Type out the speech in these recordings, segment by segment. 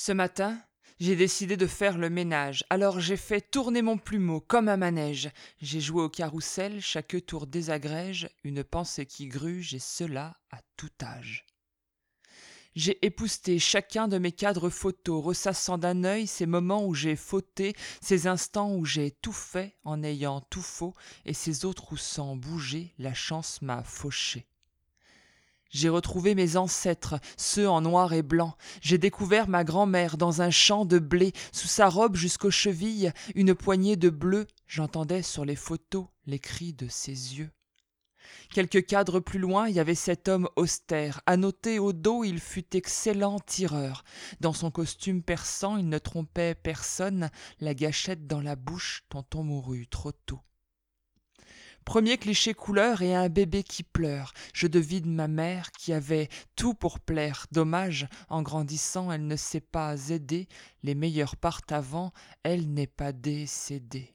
Ce matin, j'ai décidé de faire le ménage, alors j'ai fait tourner mon plumeau comme un manège. J'ai joué au carrousel, chaque tour désagrège, une pensée qui gruge, et cela à tout âge. J'ai épousté chacun de mes cadres photos, ressassant d'un œil ces moments où j'ai fauté, ces instants où j'ai tout fait en ayant tout faux, et ces autres où sans bouger la chance m'a fauché. J'ai retrouvé mes ancêtres, ceux en noir et blanc. J'ai découvert ma grand-mère dans un champ de blé, sous sa robe jusqu'aux chevilles, une poignée de bleu. J'entendais sur les photos les cris de ses yeux. Quelques cadres plus loin, il y avait cet homme austère. Noter au dos, il fut excellent tireur. Dans son costume perçant, il ne trompait personne, la gâchette dans la bouche, on mourut trop tôt. Premier cliché couleur et un bébé qui pleure. Je devine ma mère qui avait tout pour plaire. Dommage, en grandissant, elle ne sait pas aider. Les meilleurs partent avant, elle n'est pas décédée.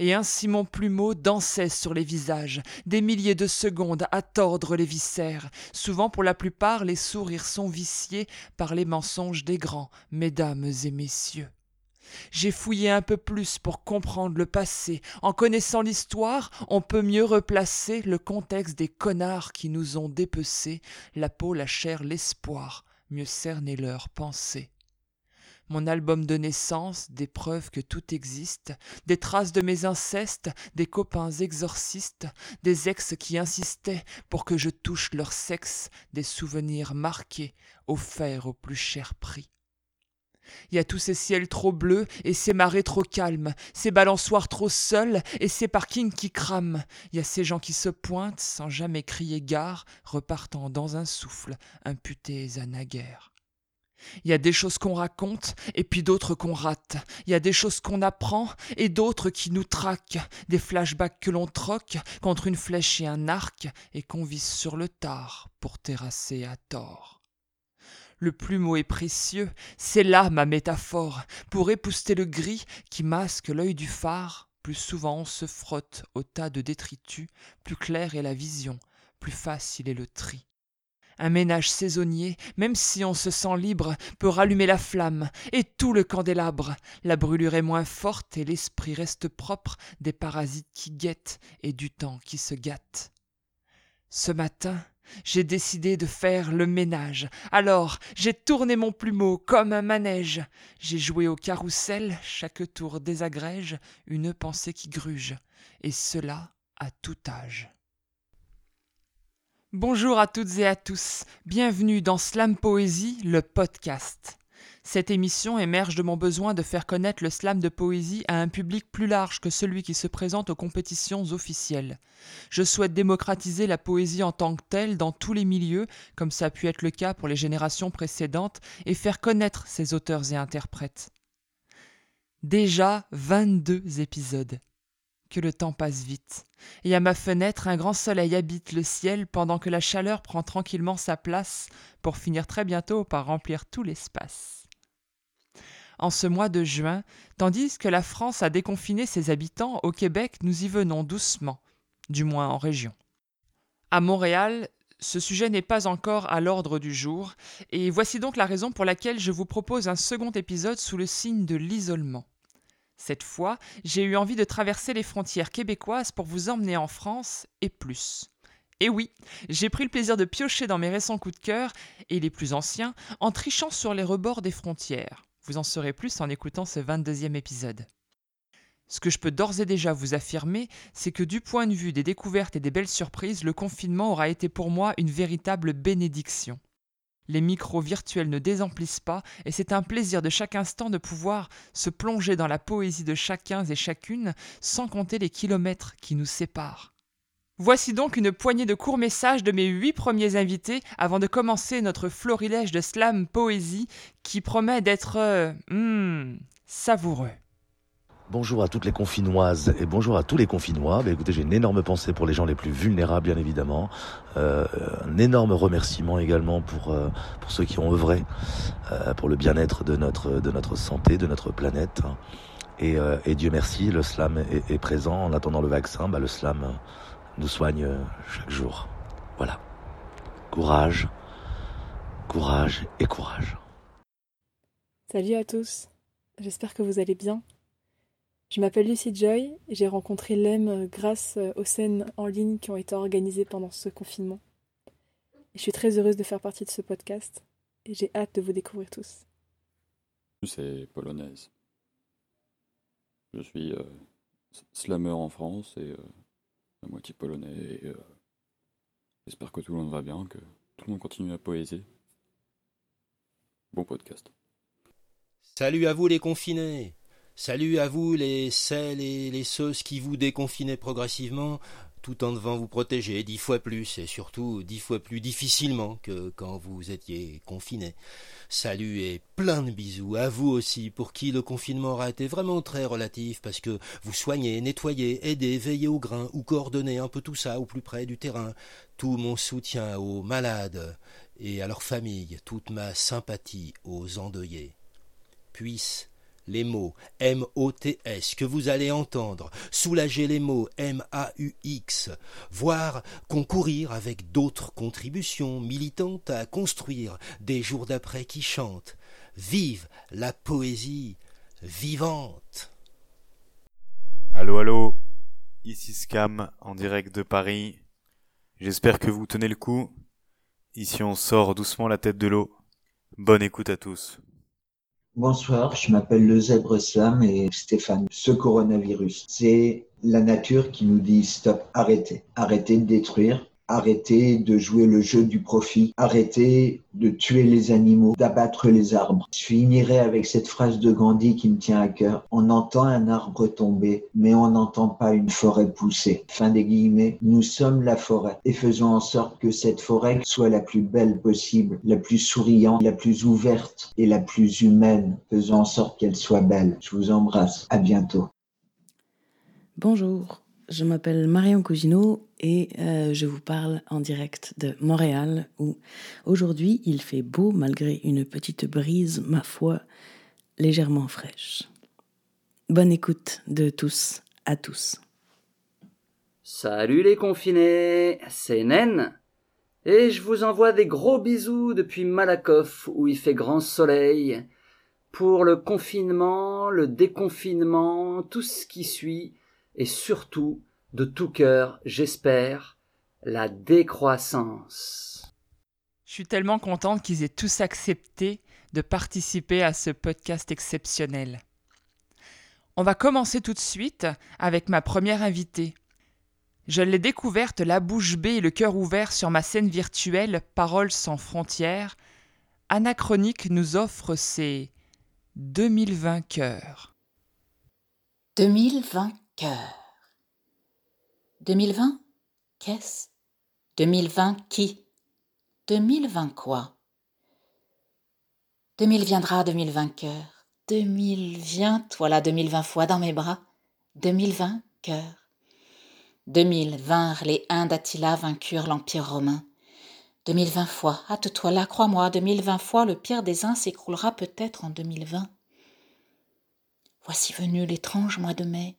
Et ainsi mon plumeau dansait sur les visages, des milliers de secondes à tordre les viscères. Souvent, pour la plupart, les sourires sont viciés par les mensonges des grands, mesdames et messieurs. J'ai fouillé un peu plus pour comprendre le passé. En connaissant l'histoire, on peut mieux replacer le contexte des connards qui nous ont dépecés, la peau, la chair, l'espoir, mieux cerner leurs pensées. Mon album de naissance, des preuves que tout existe, des traces de mes incestes, des copains exorcistes, des ex qui insistaient pour que je touche leur sexe, des souvenirs marqués, offerts au plus cher prix. Il y a tous ces ciels trop bleus et ces marées trop calmes, ces balançoires trop seuls et ces parkings qui crament. Il y a ces gens qui se pointent sans jamais crier gare, repartant dans un souffle, imputés à naguère. Il y a des choses qu'on raconte et puis d'autres qu'on rate. Il y a des choses qu'on apprend et d'autres qui nous traquent. Des flashbacks que l'on troque contre une flèche et un arc et qu'on vise sur le tard pour terrasser à tort le plumeau est précieux, c'est là ma métaphore, pour épousseter le gris qui masque l'œil du phare. Plus souvent on se frotte au tas de détritus, plus claire est la vision, plus facile est le tri. Un ménage saisonnier, même si on se sent libre, peut rallumer la flamme et tout le candélabre. La brûlure est moins forte et l'esprit reste propre des parasites qui guettent et du temps qui se gâte. Ce matin, j'ai décidé de faire le ménage. Alors, j'ai tourné mon plumeau comme un manège. J'ai joué au carrousel, chaque tour désagrège une pensée qui gruge, et cela à tout âge. Bonjour à toutes et à tous, bienvenue dans Slam Poésie, le podcast. Cette émission émerge de mon besoin de faire connaître le slam de poésie à un public plus large que celui qui se présente aux compétitions officielles. Je souhaite démocratiser la poésie en tant que telle dans tous les milieux, comme ça a pu être le cas pour les générations précédentes, et faire connaître ses auteurs et interprètes. Déjà 22 épisodes. Que le temps passe vite. Et à ma fenêtre, un grand soleil habite le ciel pendant que la chaleur prend tranquillement sa place pour finir très bientôt par remplir tout l'espace en ce mois de juin, tandis que la France a déconfiné ses habitants, au Québec, nous y venons doucement, du moins en région. À Montréal, ce sujet n'est pas encore à l'ordre du jour, et voici donc la raison pour laquelle je vous propose un second épisode sous le signe de l'isolement. Cette fois, j'ai eu envie de traverser les frontières québécoises pour vous emmener en France et plus. Et oui, j'ai pris le plaisir de piocher dans mes récents coups de cœur, et les plus anciens, en trichant sur les rebords des frontières. Vous en saurez plus en écoutant ce 22e épisode. Ce que je peux d'ores et déjà vous affirmer, c'est que du point de vue des découvertes et des belles surprises, le confinement aura été pour moi une véritable bénédiction. Les micros virtuels ne désemplissent pas et c'est un plaisir de chaque instant de pouvoir se plonger dans la poésie de chacun et chacune sans compter les kilomètres qui nous séparent. Voici donc une poignée de courts messages de mes huit premiers invités avant de commencer notre florilège de slam poésie qui promet d'être euh, hmm, savoureux. Bonjour à toutes les confinoises et bonjour à tous les confinois. Bah, écoutez, j'ai une énorme pensée pour les gens les plus vulnérables, bien évidemment. Euh, un énorme remerciement également pour euh, pour ceux qui ont œuvré pour le bien-être de notre santé, de notre planète. Et, Dieu merci, le slam est, est, présent. En attendant le vaccin, bah, le slam nous soigne chaque jour. Voilà. Courage, courage et courage. Salut à tous, j'espère que vous allez bien. Je m'appelle Lucie Joy et j'ai rencontré Lem grâce aux scènes en ligne qui ont été organisées pendant ce confinement. Et je suis très heureuse de faire partie de ce podcast et j'ai hâte de vous découvrir tous. C'est polonaise. Je suis euh, slammer en France et euh, à moitié polonais. Euh, j'espère que tout le monde va bien, que tout le monde continue à poésie. Bon podcast. Salut à vous les confinés. Salut à vous les celles et les ceux qui vous déconfinez progressivement tout en devant vous protéger dix fois plus et surtout dix fois plus difficilement que quand vous étiez confinés. Salut et plein de bisous à vous aussi pour qui le confinement aura été vraiment très relatif parce que vous soignez, nettoyez, aidez, veillez au grain ou coordonnez un peu tout ça au plus près du terrain. Tout mon soutien aux malades et à leurs familles, toute ma sympathie aux endeuillés puisse les mots M-O-T-S que vous allez entendre, soulager les mots M-A-U-X, voire concourir avec d'autres contributions militantes à construire des jours d'après qui chantent. Vive la poésie vivante. Allô, allô, ici Scam en direct de Paris. J'espère que vous tenez le coup. Ici on sort doucement la tête de l'eau. Bonne écoute à tous. Bonsoir, je m'appelle le Zèbre Slam et Stéphane. Ce coronavirus, c'est la nature qui nous dit stop, arrêtez. Arrêtez de détruire, arrêtez de jouer le jeu du profit, arrêtez de tuer les animaux, d'abattre les arbres. Je finirai avec cette phrase de Gandhi qui me tient à cœur. On entend un arbre tomber, mais on n'entend pas une forêt pousser. Fin des guillemets, nous sommes la forêt et faisons en sorte que cette forêt soit la plus belle possible, la plus souriante, la plus ouverte et la plus humaine. Faisons en sorte qu'elle soit belle. Je vous embrasse. À bientôt. Bonjour. Je m'appelle Marion Cousineau et euh, je vous parle en direct de Montréal où aujourd'hui il fait beau malgré une petite brise, ma foi, légèrement fraîche. Bonne écoute de tous à tous. Salut les confinés, c'est Nen et je vous envoie des gros bisous depuis Malakoff où il fait grand soleil pour le confinement, le déconfinement, tout ce qui suit et surtout, de tout cœur, j'espère, la décroissance. Je suis tellement contente qu'ils aient tous accepté de participer à ce podcast exceptionnel. On va commencer tout de suite avec ma première invitée. Je l'ai découverte la bouche bée et le cœur ouvert sur ma scène virtuelle Paroles sans frontières. Anachronique nous offre ses 2020 cœurs. 2020 cœur. 2020 Qu'est-ce? 2020 qui? 2020 quoi? 2000 viendra, 2020 cœur. 2000 viens, toi là, 2020 fois dans mes bras. 2020 cœur. 2000 vinrent les Huns d'Attila vaincurent l'Empire romain. 2020 fois, hâte-toi là, crois-moi, 2020 fois, le pire des uns s'écroulera peut-être en 2020. Voici venu l'étrange mois de mai.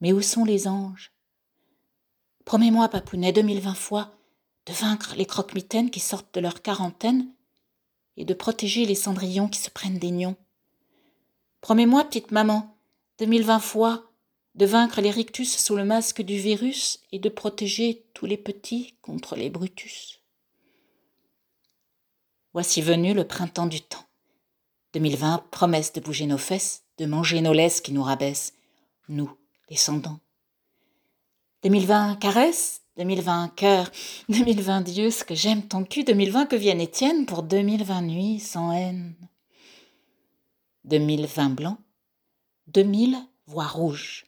Mais où sont les anges? Promets-moi, Papounet, deux mille vingt fois, de vaincre les croque-mitaines qui sortent de leur quarantaine et de protéger les cendrillons qui se prennent des nions. Promets-moi, petite maman, deux mille vingt fois, de vaincre les rictus sous le masque du virus et de protéger tous les petits contre les brutus. Voici venu le printemps du temps. 2020, promesse de bouger nos fesses, de manger nos laisses qui nous rabaissent, nous, descendants. 2020 caresse, 2020 cœur, 2020 Dieu, ce que j'aime ton cul, 2020 que vienne Étienne pour 2020 nuit sans haine. 2020 blanc, 2000 voix rouge,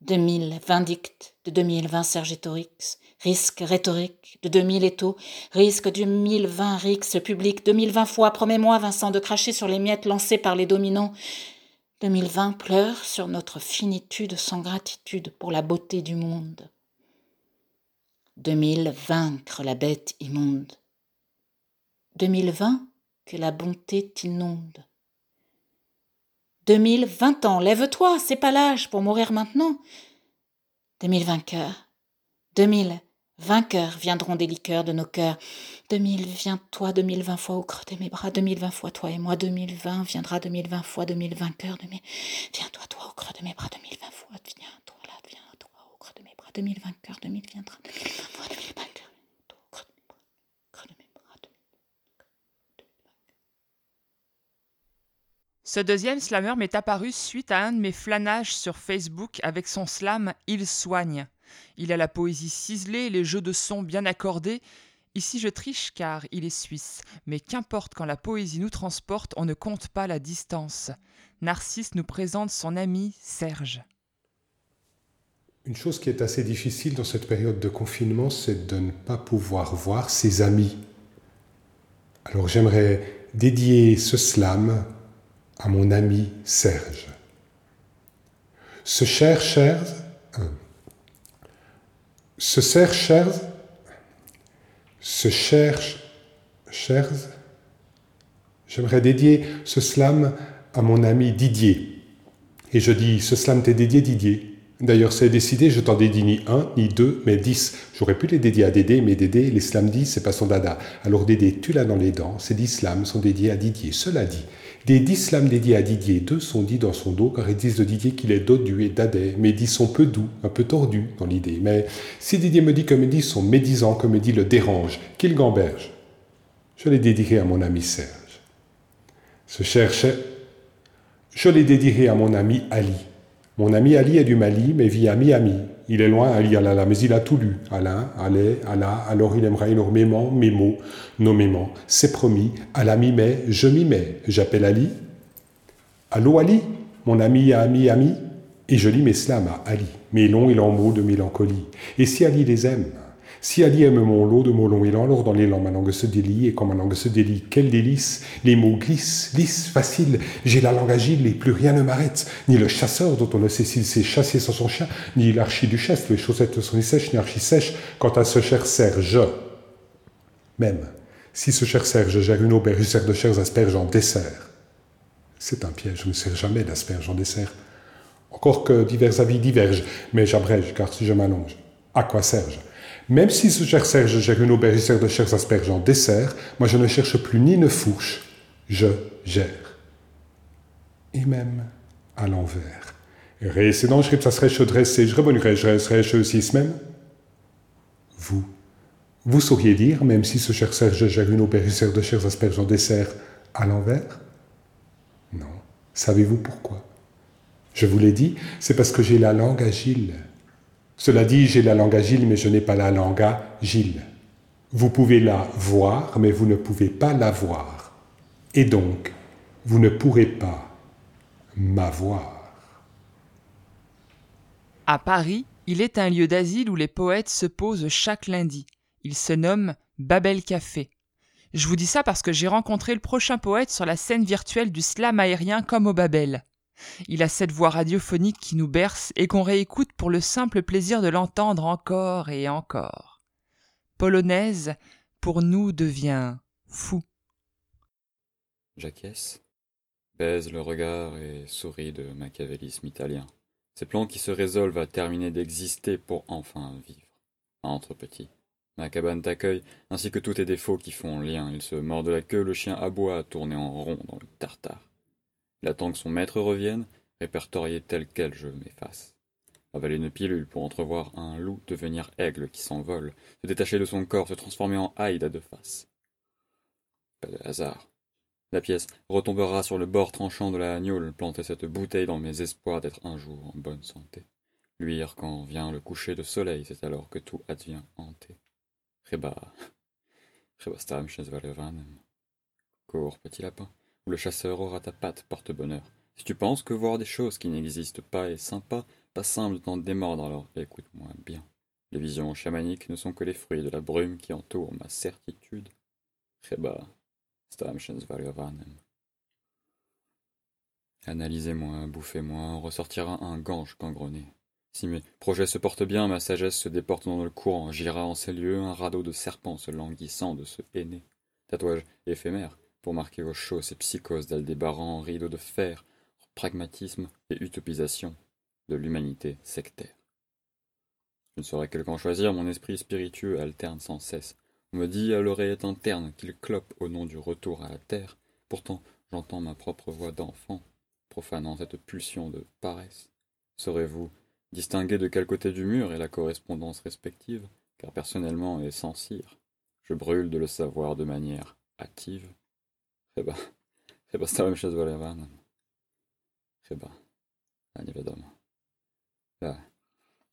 2000 vindicte, de 2020 Sergétorix, risque rhétorique, de 2000 étaux, risque du 1020 rix public, 2020 fois, promets-moi Vincent de cracher sur les miettes lancées par les dominants, 2020 pleure sur notre finitude sans gratitude pour la beauté du monde. 2000 vaincre la bête immonde. 2020 que la bonté t'inonde. 2020 ans, lève-toi, c'est pas l'âge pour mourir maintenant. 2020 cœur. 2000 Vainqueurs viendront des liqueurs de nos cœurs. 2000, viens toi, 2020 fois au creux de mes bras, 2020 fois toi et moi, 2020 viendra. 2020 fois 2000 vainqueurs de mes... Viens toi, au creux de mes bras, 2020 fois, viens toi là, viens toi au creux de mes bras, 2000 vainqueurs, 2000 viendra, 2020 fois 2000 vainqueurs, toi au creux de mes bras, creux de mes bras, 2000 Ce deuxième slammer m'est apparu suite à un de mes flânages sur Facebook avec son slam Il soigne. Il a la poésie ciselée, les jeux de sons bien accordés. Ici je triche car il est suisse, mais qu'importe quand la poésie nous transporte, on ne compte pas la distance. Narcisse nous présente son ami Serge. Une chose qui est assez difficile dans cette période de confinement, c'est de ne pas pouvoir voir ses amis. Alors j'aimerais dédier ce slam à mon ami Serge. Ce cher Serge, euh, ce cher Serge, ce cher Serge, j'aimerais dédier ce slam à mon ami Didier. Et je dis, ce slam t'est dédié Didier. D'ailleurs, c'est décidé, je t'en dédie ni un, ni deux, mais dix. J'aurais pu les dédier à Dédé, mais Dédé, les slams disent, c'est pas son dada. Alors Dédé, tu l'as dans les dents, ces dix slams sont dédiés à Didier. Cela dit, des dix slams dédiés à Didier, deux sont dits dans son dos, car ils disent de Didier qu'il est dodu et dadais, mais dix sont peu doux, un peu tordus dans l'idée. Mais si Didier me dit que mes dix sont médisants, que me dit le dérange, qu'il gamberge, je les dédierai à mon ami Serge. Ce cher je les dédierai à mon ami Ali. Mon ami Ali est du Mali, mais vit à Miami. Il est loin, Ali Alala, mais il a tout lu. Alain, allait, Allah, alors il aimera énormément mes mots, nommément. C'est promis, Allah m'y met, je m'y mets. J'appelle Ali. Allô Ali, mon ami ami ami. Et je lis mes slams à Ali, mes longs et longs mots de mélancolie. Et si Ali les aime, si Ali aime mon lot de mots longs et alors dans langues ma langue se délie, et quand ma langue se délie, quel délice Les mots glissent, lisses, faciles, j'ai la langue agile, et plus rien ne m'arrête, ni le chasseur dont on ne sait s'il s'est chassé sans son chien, ni l'archiduchesse, les chaussettes sont ni sèches, ni archi sèches, quant à ce cher Serge. Même, si ce cher Serge gère une auberge, sert de chers asperges en dessert. C'est un piège, je ne sers jamais d'asperges en dessert. Encore que divers avis divergent, mais j'abrège, car si je m'allonge, à quoi Serge? Même si ce cher Serge gère une auberge sert de chers asperges en dessert, moi je ne cherche plus ni une fourche, je gère. Et même à l'envers. Ré, c'est dans ça serait je dressé, je rebonnerais, je serais je aussi même. Vous, vous sauriez dire, même si ce cher Serge gère une auberge sert de chers asperges en dessert, à l'envers? Non. Savez-vous pourquoi? Je vous l'ai dit, c'est parce que j'ai la langue agile. Cela dit, j'ai la langue agile, mais je n'ai pas la langue agile. Vous pouvez la voir, mais vous ne pouvez pas la voir. Et donc, vous ne pourrez pas m'avoir. À Paris, il est un lieu d'asile où les poètes se posent chaque lundi. Il se nomme Babel Café. Je vous dis ça parce que j'ai rencontré le prochain poète sur la scène virtuelle du slam aérien comme au Babel. Il a cette voix radiophonique qui nous berce et qu'on réécoute pour le simple plaisir de l'entendre encore et encore. Polonaise, pour nous, devient fou. J'acquiesce, baise le regard et souris de machiavélisme italien. Ces plans qui se résolvent à terminer d'exister pour enfin vivre. Entre petits. Ma cabane t'accueille, ainsi que tous tes défauts qui font lien. Il se mord de la queue, le chien aboie, tourner en rond dans le tartare. Il attend que son maître revienne, répertorié tel quel je m'efface. Avaler une pilule pour entrevoir un loup devenir aigle qui s'envole, se détacher de son corps, se transformer en Hyde à deux faces. Pas de hasard. La pièce retombera sur le bord tranchant de la gnôle, planter cette bouteille dans mes espoirs d'être un jour en bonne santé. Luire quand vient le coucher de soleil, c'est alors que tout advient hanté. Reba, Reba stam Cours, petit lapin le chasseur aura ta patte porte-bonheur. Si tu penses que voir des choses qui n'existent pas est sympa, pas simple de t'en démordre, alors écoute-moi bien. Les visions chamaniques ne sont que les fruits de la brume qui entoure ma certitude. Analysez-moi, bouffez-moi, ressortira un gange gangrené. Si mes projets se portent bien, ma sagesse se déporte dans le courant, gira en ces lieux un radeau de serpents se languissant de ce aîné. Tatouage éphémère, pour marquer au chaud ces psychoses d'Aldébaran, rideaux de fer, pragmatisme et utopisation de l'humanité sectaire. Je ne saurais quel camp choisir, mon esprit spiritueux alterne sans cesse. On me dit à l'oreillette interne qu'il clope au nom du retour à la terre. Pourtant, j'entends ma propre voix d'enfant, profanant cette pulsion de paresse. Saurez-vous distinguer de quel côté du mur est la correspondance respective? Car personnellement et sans cire, je brûle de le savoir de manière active. Ben, eh ben, c'est la même chose, voilà, Eh ben, la,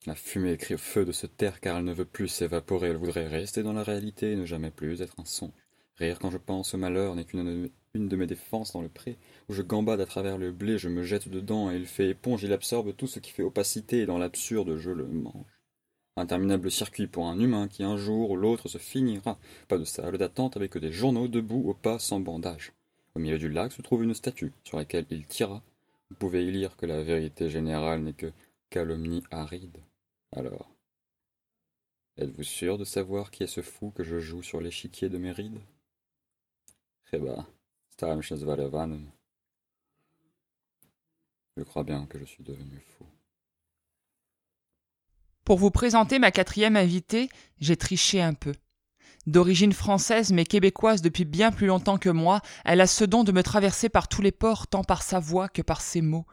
la fumée crie au feu de se taire car elle ne veut plus s'évaporer, elle voudrait rester dans la réalité et ne jamais plus être un songe. Rire quand je pense au malheur n'est qu'une une de mes défenses dans le pré, où je gambade à travers le blé, je me jette dedans et il fait éponge, il absorbe tout ce qui fait opacité et dans l'absurde je le mange. Interminable circuit pour un humain qui un jour ou l'autre se finira. Pas de salle d'attente avec des journaux debout au pas sans bandage. Au milieu du lac se trouve une statue sur laquelle il tira vous pouvez y lire que la vérité générale n'est que calomnie aride. Alors, êtes-vous sûr de savoir qui est ce fou que je joue sur l'échiquier de mes rides ben, Je crois bien que je suis devenu fou. Pour vous présenter ma quatrième invitée, j'ai triché un peu. D'origine française mais québécoise depuis bien plus longtemps que moi, elle a ce don de me traverser par tous les ports tant par sa voix que par ses mots.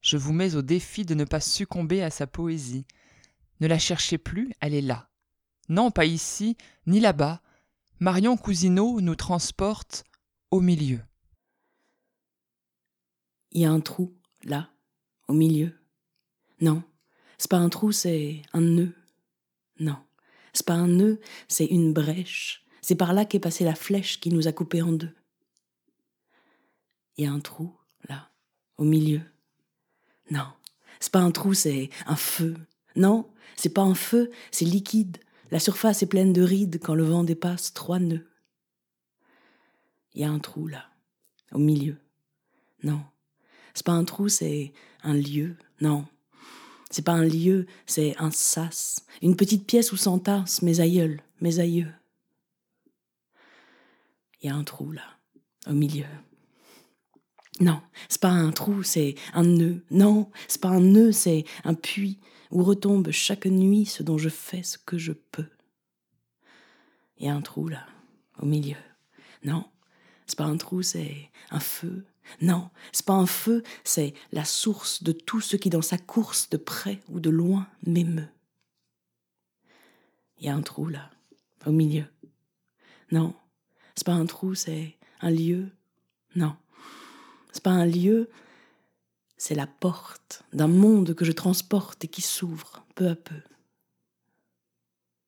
Je vous mets au défi de ne pas succomber à sa poésie. Ne la cherchez plus, elle est là. Non, pas ici, ni là-bas. Marion Cousineau nous transporte au milieu. Il y a un trou, là, au milieu. Non, c'est pas un trou, c'est un nœud. Non. C'est pas un nœud, c'est une brèche. C'est par là qu'est passée la flèche qui nous a coupés en deux. Il y a un trou, là, au milieu. Non, c'est pas un trou, c'est un feu. Non, c'est pas un feu, c'est liquide. La surface est pleine de rides quand le vent dépasse trois nœuds. Il y a un trou, là, au milieu. Non, c'est pas un trou, c'est un lieu. Non, c'est pas un lieu, c'est un sas, une petite pièce où s'entassent mes aïeuls, mes aïeux. Il y a un trou là, au milieu. Non, c'est pas un trou, c'est un nœud. Non, c'est pas un nœud, c'est un puits où retombe chaque nuit ce dont je fais ce que je peux. Il y a un trou là, au milieu. Non, c'est pas un trou, c'est un feu, non, c'est pas un feu, c'est la source de tout ce qui dans sa course de près ou de loin m'émeut. Il y a un trou là, au milieu. Non, c'est pas un trou, c'est un lieu. Non, c'est pas un lieu, c'est la porte d'un monde que je transporte et qui s'ouvre peu à peu.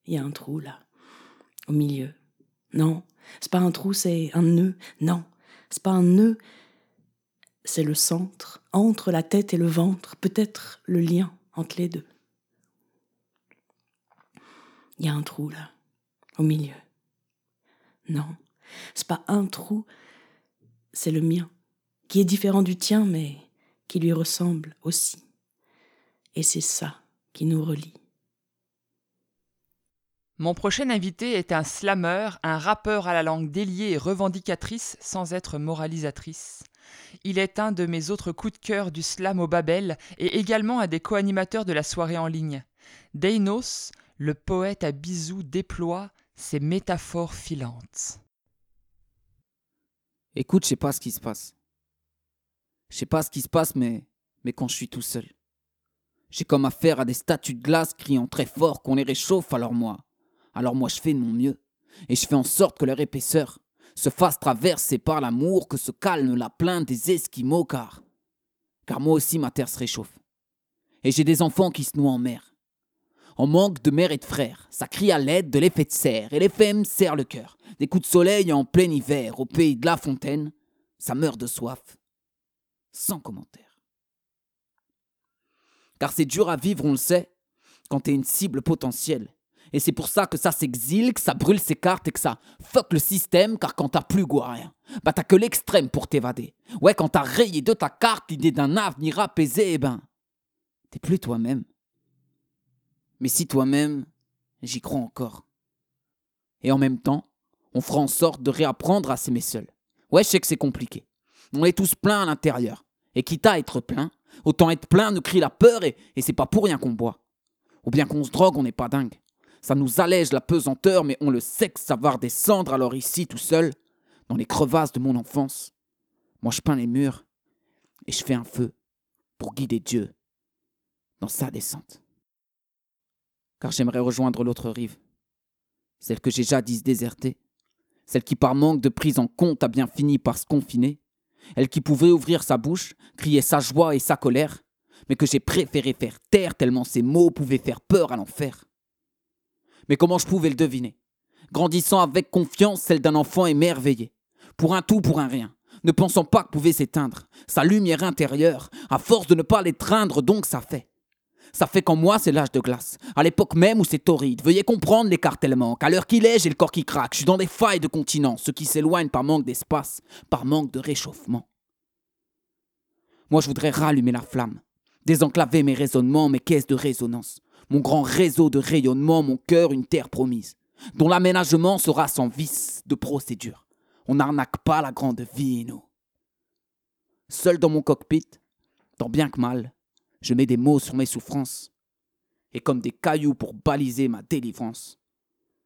Il y a un trou là, au milieu. Non, c'est pas un trou, c'est un nœud. Non, c'est pas un nœud, c'est le centre, entre la tête et le ventre, peut-être le lien entre les deux. Il y a un trou là, au milieu. Non, c'est pas un trou, c'est le mien, qui est différent du tien, mais qui lui ressemble aussi. Et c'est ça qui nous relie. Mon prochain invité est un slammer, un rappeur à la langue déliée et revendicatrice sans être moralisatrice. Il est un de mes autres coups de cœur du slam au Babel et également un des co-animateurs de la soirée en ligne. Deinos, le poète à bisous, déploie ses métaphores filantes. Écoute, je sais pas ce qui se passe. Je sais pas ce qui se passe, mais, mais quand je suis tout seul. J'ai comme affaire à des statues de glace criant très fort qu'on les réchauffe, alors moi. Alors moi je fais de mon mieux. Et je fais en sorte que leur épaisseur se fasse traverser par l'amour, que se calme la plainte des Esquimaux, car. moi aussi ma terre se réchauffe. Et j'ai des enfants qui se noient en mer. En manque de mère et de frères, ça crie à l'aide de l'effet de serre, et l'effet me serre le cœur. Des coups de soleil en plein hiver, au pays de la fontaine, ça meurt de soif. Sans commentaire. Car c'est dur à vivre, on le sait, quand t'es une cible potentielle. Et c'est pour ça que ça s'exile, que ça brûle ses cartes et que ça fuck le système, car quand t'as plus goût à rien, bah t'as que l'extrême pour t'évader. Ouais, quand t'as rayé de ta carte l'idée d'un avenir apaisé, eh ben, t'es plus toi-même. Mais si toi-même, j'y crois encore. Et en même temps, on fera en sorte de réapprendre à s'aimer seul. Ouais, je sais que c'est compliqué. On est tous pleins à l'intérieur. Et quitte à être plein, autant être plein nous crie la peur et, et c'est pas pour rien qu'on boit. Ou bien qu'on se drogue, on n'est pas dingue. Ça nous allège la pesanteur, mais on le sait que ça va redescendre alors ici, tout seul, dans les crevasses de mon enfance. Moi, je peins les murs et je fais un feu pour guider Dieu dans sa descente. Car j'aimerais rejoindre l'autre rive, celle que j'ai jadis désertée, celle qui par manque de prise en compte a bien fini par se confiner, elle qui pouvait ouvrir sa bouche, crier sa joie et sa colère, mais que j'ai préféré faire taire tellement ces mots pouvaient faire peur à l'enfer. Mais comment je pouvais le deviner? Grandissant avec confiance, celle d'un enfant émerveillé, pour un tout, pour un rien, ne pensant pas que pouvait s'éteindre sa lumière intérieure, à force de ne pas l'étreindre, donc ça fait. Ça fait qu'en moi, c'est l'âge de glace. À l'époque même où c'est torride. Veuillez comprendre l'écartèlement. Qu'à l'heure qu'il est, j'ai le corps qui craque. Je suis dans des failles de continent, ce qui s'éloigne par manque d'espace, par manque de réchauffement. Moi, je voudrais rallumer la flamme, désenclaver mes raisonnements, mes caisses de résonance, mon grand réseau de rayonnement, mon cœur, une terre promise, dont l'aménagement sera sans vice de procédure. On n'arnaque pas la grande vie, nous. Seul dans mon cockpit, tant bien que mal, je mets des mots sur mes souffrances, et comme des cailloux pour baliser ma délivrance,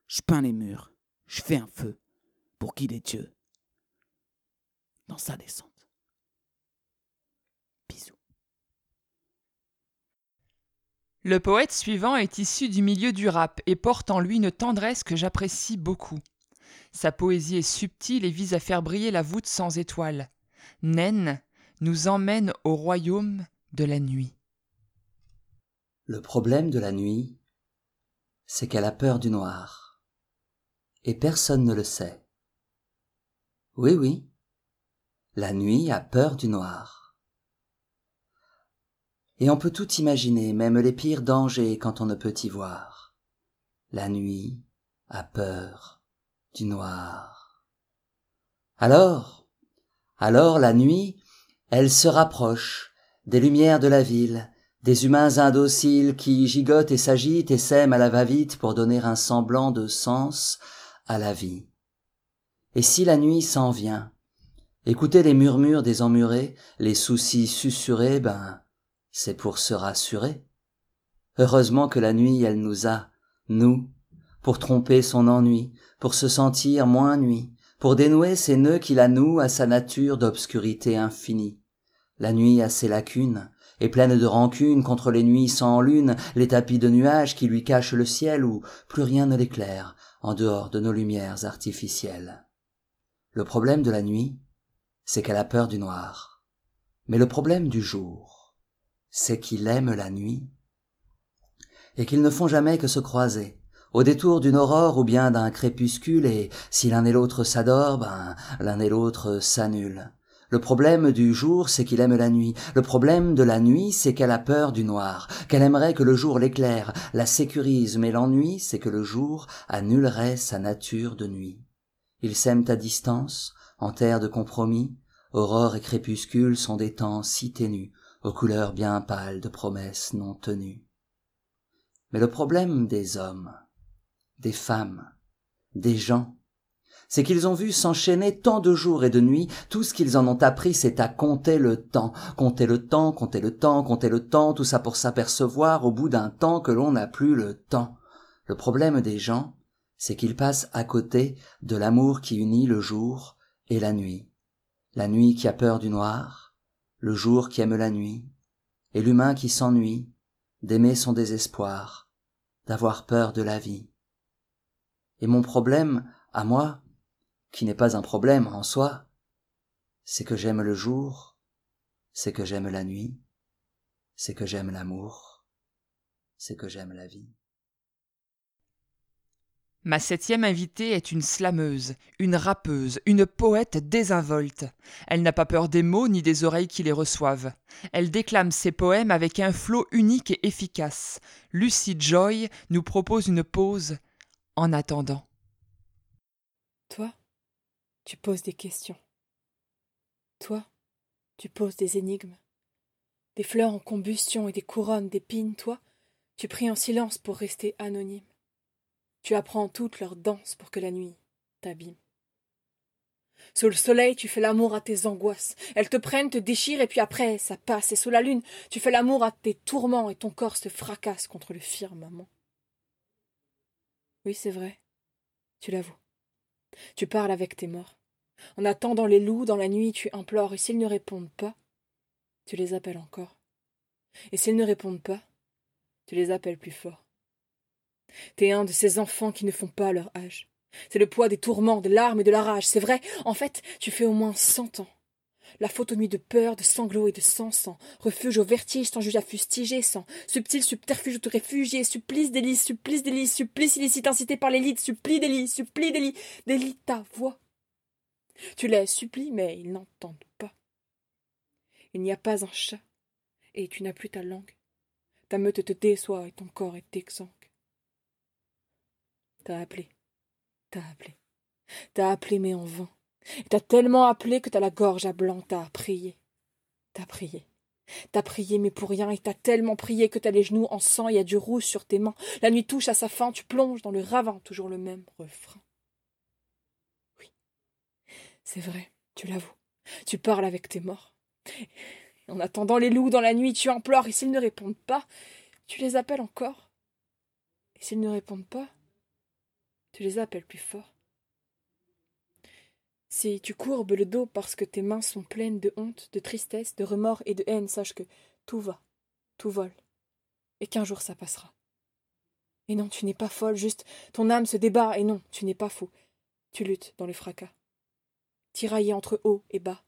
je peins les murs, je fais un feu pour guider Dieu dans sa descente. Bisous. Le poète suivant est issu du milieu du rap et porte en lui une tendresse que j'apprécie beaucoup. Sa poésie est subtile et vise à faire briller la voûte sans étoiles. Naine nous emmène au royaume de la nuit. Le problème de la nuit, c'est qu'elle a peur du noir. Et personne ne le sait. Oui, oui, la nuit a peur du noir. Et on peut tout imaginer, même les pires dangers quand on ne peut y voir. La nuit a peur du noir. Alors, alors la nuit, elle se rapproche des lumières de la ville, des humains indociles qui gigotent et s'agitent et s'aiment à la va-vite pour donner un semblant de sens à la vie. Et si la nuit s'en vient, écoutez les murmures des emmurés, les soucis susurrés, ben, c'est pour se rassurer. Heureusement que la nuit, elle nous a, nous, pour tromper son ennui, pour se sentir moins nuit, pour dénouer ces nœuds qui la nouent à sa nature d'obscurité infinie. La nuit a ses lacunes, et pleine de rancune contre les nuits sans lune, les tapis de nuages qui lui cachent le ciel où plus rien ne l'éclaire, en dehors de nos lumières artificielles. Le problème de la nuit, c'est qu'elle a peur du noir. Mais le problème du jour, c'est qu'il aime la nuit, et qu'ils ne font jamais que se croiser, au détour d'une aurore ou bien d'un crépuscule, et si l'un et l'autre s'adorent, ben, l'un et l'autre s'annulent. Le problème du jour, c'est qu'il aime la nuit. Le problème de la nuit, c'est qu'elle a peur du noir, qu'elle aimerait que le jour l'éclaire, la sécurise, mais l'ennui, c'est que le jour annulerait sa nature de nuit. Ils s'aiment à distance, en terre de compromis, aurore et crépuscule sont des temps si ténus, aux couleurs bien pâles de promesses non tenues. Mais le problème des hommes, des femmes, des gens, c'est qu'ils ont vu s'enchaîner tant de jours et de nuits, tout ce qu'ils en ont appris, c'est à compter le temps, compter le temps, compter le temps, compter le temps, tout ça pour s'apercevoir au bout d'un temps que l'on n'a plus le temps. Le problème des gens, c'est qu'ils passent à côté de l'amour qui unit le jour et la nuit. La nuit qui a peur du noir, le jour qui aime la nuit, et l'humain qui s'ennuie d'aimer son désespoir, d'avoir peur de la vie. Et mon problème, à moi, qui n'est pas un problème en soi, c'est que j'aime le jour, c'est que j'aime la nuit, c'est que j'aime l'amour, c'est que j'aime la vie. Ma septième invitée est une slameuse, une rappeuse, une poète désinvolte. Elle n'a pas peur des mots ni des oreilles qui les reçoivent. Elle déclame ses poèmes avec un flot unique et efficace. Lucy Joy nous propose une pause en attendant. Toi, tu poses des questions. Toi, tu poses des énigmes. Des fleurs en combustion et des couronnes d'épines, toi, tu pries en silence pour rester anonyme. Tu apprends toutes leurs danses pour que la nuit t'abîme. Sous le soleil, tu fais l'amour à tes angoisses. Elles te prennent, te déchirent, et puis après, ça passe. Et sous la lune, tu fais l'amour à tes tourments, et ton corps se fracasse contre le firmament. Oui, c'est vrai. Tu l'avoues. Tu parles avec tes morts. En attendant les loups, dans la nuit, tu implores, et s'ils ne répondent pas, tu les appelles encore. Et s'ils ne répondent pas, tu les appelles plus fort. T'es un de ces enfants qui ne font pas leur âge. C'est le poids des tourments, des larmes et de la rage. C'est vrai, en fait, tu fais au moins cent ans. La faute aux nuits de peur, de sanglots et de sang, sans refuge au vertige, sans juge à fustiger, sans subtil subterfuge où te réfugier, supplice délice, supplice délice, supplice illicite incité par l'élite, supplie délit, supplie délit, délit ta voix. Tu les supplies, mais ils n'entendent pas. Il n'y a pas un chat, et tu n'as plus ta langue. Ta meute te déçoit et ton corps est exsangue. T'as appelé, t'as appelé, t'as appelé, mais en vain. Et t'as tellement appelé que t'as la gorge à blanc, t'as prié, t'as prié. T'as prié, mais pour rien, et t'as tellement prié que t'as les genoux en sang, y a du rouge sur tes mains. La nuit touche à sa fin, tu plonges dans le ravin, toujours le même refrain. Oui, c'est vrai, tu l'avoues. Tu parles avec tes morts. En attendant les loups dans la nuit, tu implores, et s'ils ne répondent pas, tu les appelles encore. Et s'ils ne répondent pas, tu les appelles plus fort. Si tu courbes le dos parce que tes mains sont pleines de honte, de tristesse, de remords et de haine, sache que tout va, tout vole, et qu'un jour ça passera. Et non, tu n'es pas folle, juste ton âme se débat, et non, tu n'es pas fou. Tu luttes dans le fracas. Tiraillé entre haut et bas.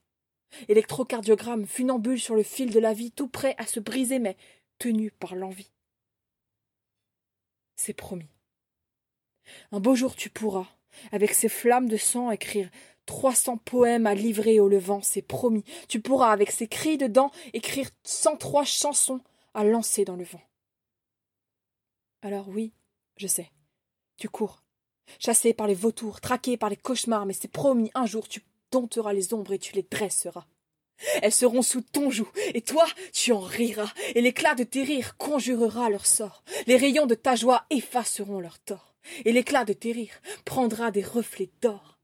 Électrocardiogramme, funambule sur le fil de la vie, tout prêt à se briser, mais tenu par l'envie. C'est promis. Un beau jour tu pourras, avec ces flammes de sang, écrire trois cents poèmes à livrer au levant, c'est promis. Tu pourras, avec ces cris de dents, écrire cent trois chansons à lancer dans le vent. Alors oui, je sais, tu cours, chassé par les vautours, traqué par les cauchemars, mais c'est promis, un jour tu dompteras les ombres et tu les dresseras. Elles seront sous ton joug, et toi, tu en riras, et l'éclat de tes rires conjurera leur sort. Les rayons de ta joie effaceront leur tort et l'éclat de tes rires prendra des reflets d'or.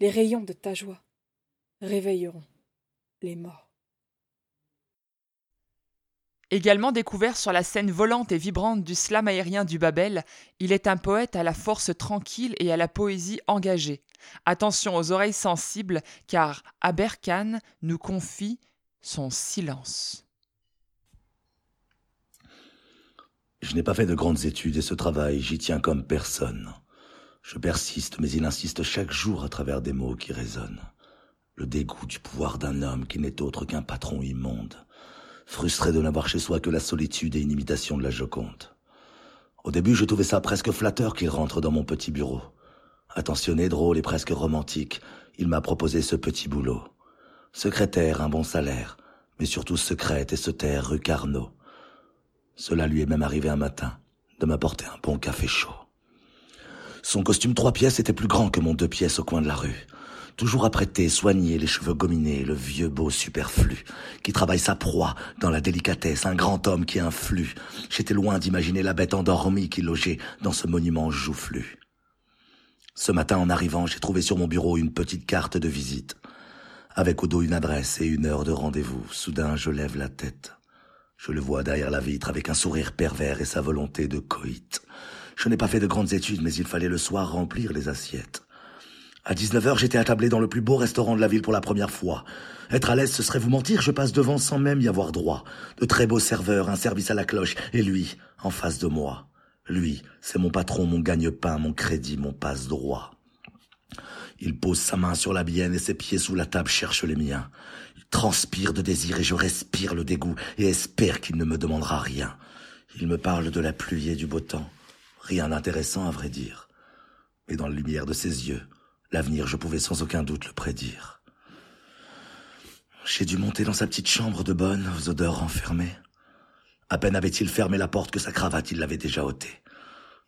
Les rayons de ta joie réveilleront les morts. Également découvert sur la scène volante et vibrante du slam aérien du Babel, il est un poète à la force tranquille et à la poésie engagée. Attention aux oreilles sensibles, car Aberkan nous confie son silence. Je n'ai pas fait de grandes études et ce travail, j'y tiens comme personne. Je persiste, mais il insiste chaque jour à travers des mots qui résonnent. Le dégoût du pouvoir d'un homme qui n'est autre qu'un patron immonde, frustré de n'avoir chez soi que la solitude et une imitation de la Joconde. Au début, je trouvais ça presque flatteur qu'il rentre dans mon petit bureau. Attentionné, drôle et presque romantique, il m'a proposé ce petit boulot. Secrétaire, un bon salaire, mais surtout secrète et se taire rue Carnot. Cela lui est même arrivé un matin, de m'apporter un bon café chaud. Son costume trois pièces était plus grand que mon deux pièces au coin de la rue. Toujours apprêté, soigné, les cheveux gominés, le vieux beau superflu, qui travaille sa proie dans la délicatesse, un grand homme qui influe. J'étais loin d'imaginer la bête endormie qui logeait dans ce monument joufflu. Ce matin, en arrivant, j'ai trouvé sur mon bureau une petite carte de visite, avec au dos une adresse et une heure de rendez-vous. Soudain, je lève la tête. Je le vois derrière la vitre avec un sourire pervers et sa volonté de coït. Je n'ai pas fait de grandes études, mais il fallait le soir remplir les assiettes. À 19h, j'étais attablé dans le plus beau restaurant de la ville pour la première fois. Être à l'aise, ce serait vous mentir, je passe devant sans même y avoir droit. De très beaux serveurs, un service à la cloche, et lui, en face de moi. Lui, c'est mon patron, mon gagne-pain, mon crédit, mon passe-droit. Il pose sa main sur la bienne et ses pieds sous la table cherchent les miens transpire de désir et je respire le dégoût et espère qu'il ne me demandera rien. Il me parle de la pluie et du beau temps. Rien d'intéressant à vrai dire. Mais dans la lumière de ses yeux, l'avenir je pouvais sans aucun doute le prédire. J'ai dû monter dans sa petite chambre de bonne, aux odeurs renfermées. À peine avait-il fermé la porte que sa cravate il l'avait déjà ôtée.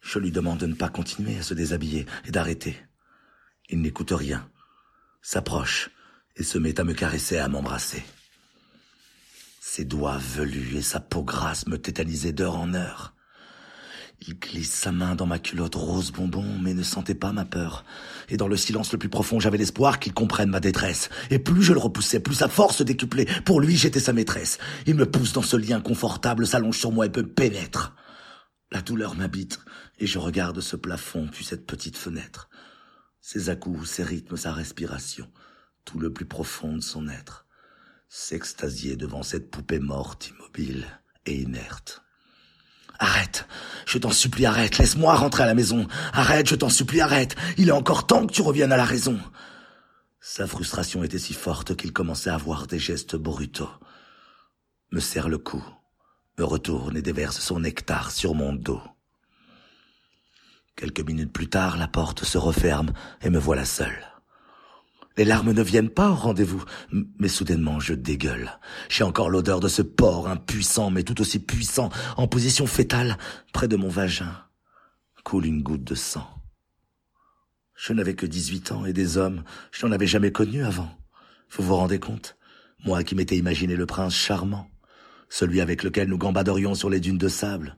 Je lui demande de ne pas continuer à se déshabiller et d'arrêter. Il n'écoute rien, s'approche, et se met à me caresser à m'embrasser. Ses doigts velus et sa peau grasse me tétanisaient d'heure en heure. Il glisse sa main dans ma culotte rose bonbon, mais ne sentait pas ma peur. Et dans le silence le plus profond, j'avais l'espoir qu'il comprenne ma détresse. Et plus je le repoussais, plus sa force décuplait. Pour lui, j'étais sa maîtresse. Il me pousse dans ce lien confortable, s'allonge sur moi et me pénètre. La douleur m'habite, et je regarde ce plafond, puis cette petite fenêtre. Ses à-coups, ses rythmes, sa respiration, tout le plus profond de son être. S'extasier devant cette poupée morte, immobile et inerte. Arrête, je t'en supplie, arrête, laisse-moi rentrer à la maison. Arrête, je t'en supplie, arrête. Il est encore temps que tu reviennes à la raison. Sa frustration était si forte qu'il commençait à avoir des gestes brutaux. Me serre le cou, me retourne et déverse son nectar sur mon dos. Quelques minutes plus tard, la porte se referme et me voilà seul. Les larmes ne viennent pas au rendez-vous, mais soudainement je dégueule. J'ai encore l'odeur de ce porc impuissant, mais tout aussi puissant, en position fétale, près de mon vagin. Coule une goutte de sang. Je n'avais que dix-huit ans et des hommes, je n'en avais jamais connu avant. Vous vous rendez compte? Moi qui m'étais imaginé le prince charmant, celui avec lequel nous gambaderions sur les dunes de sable,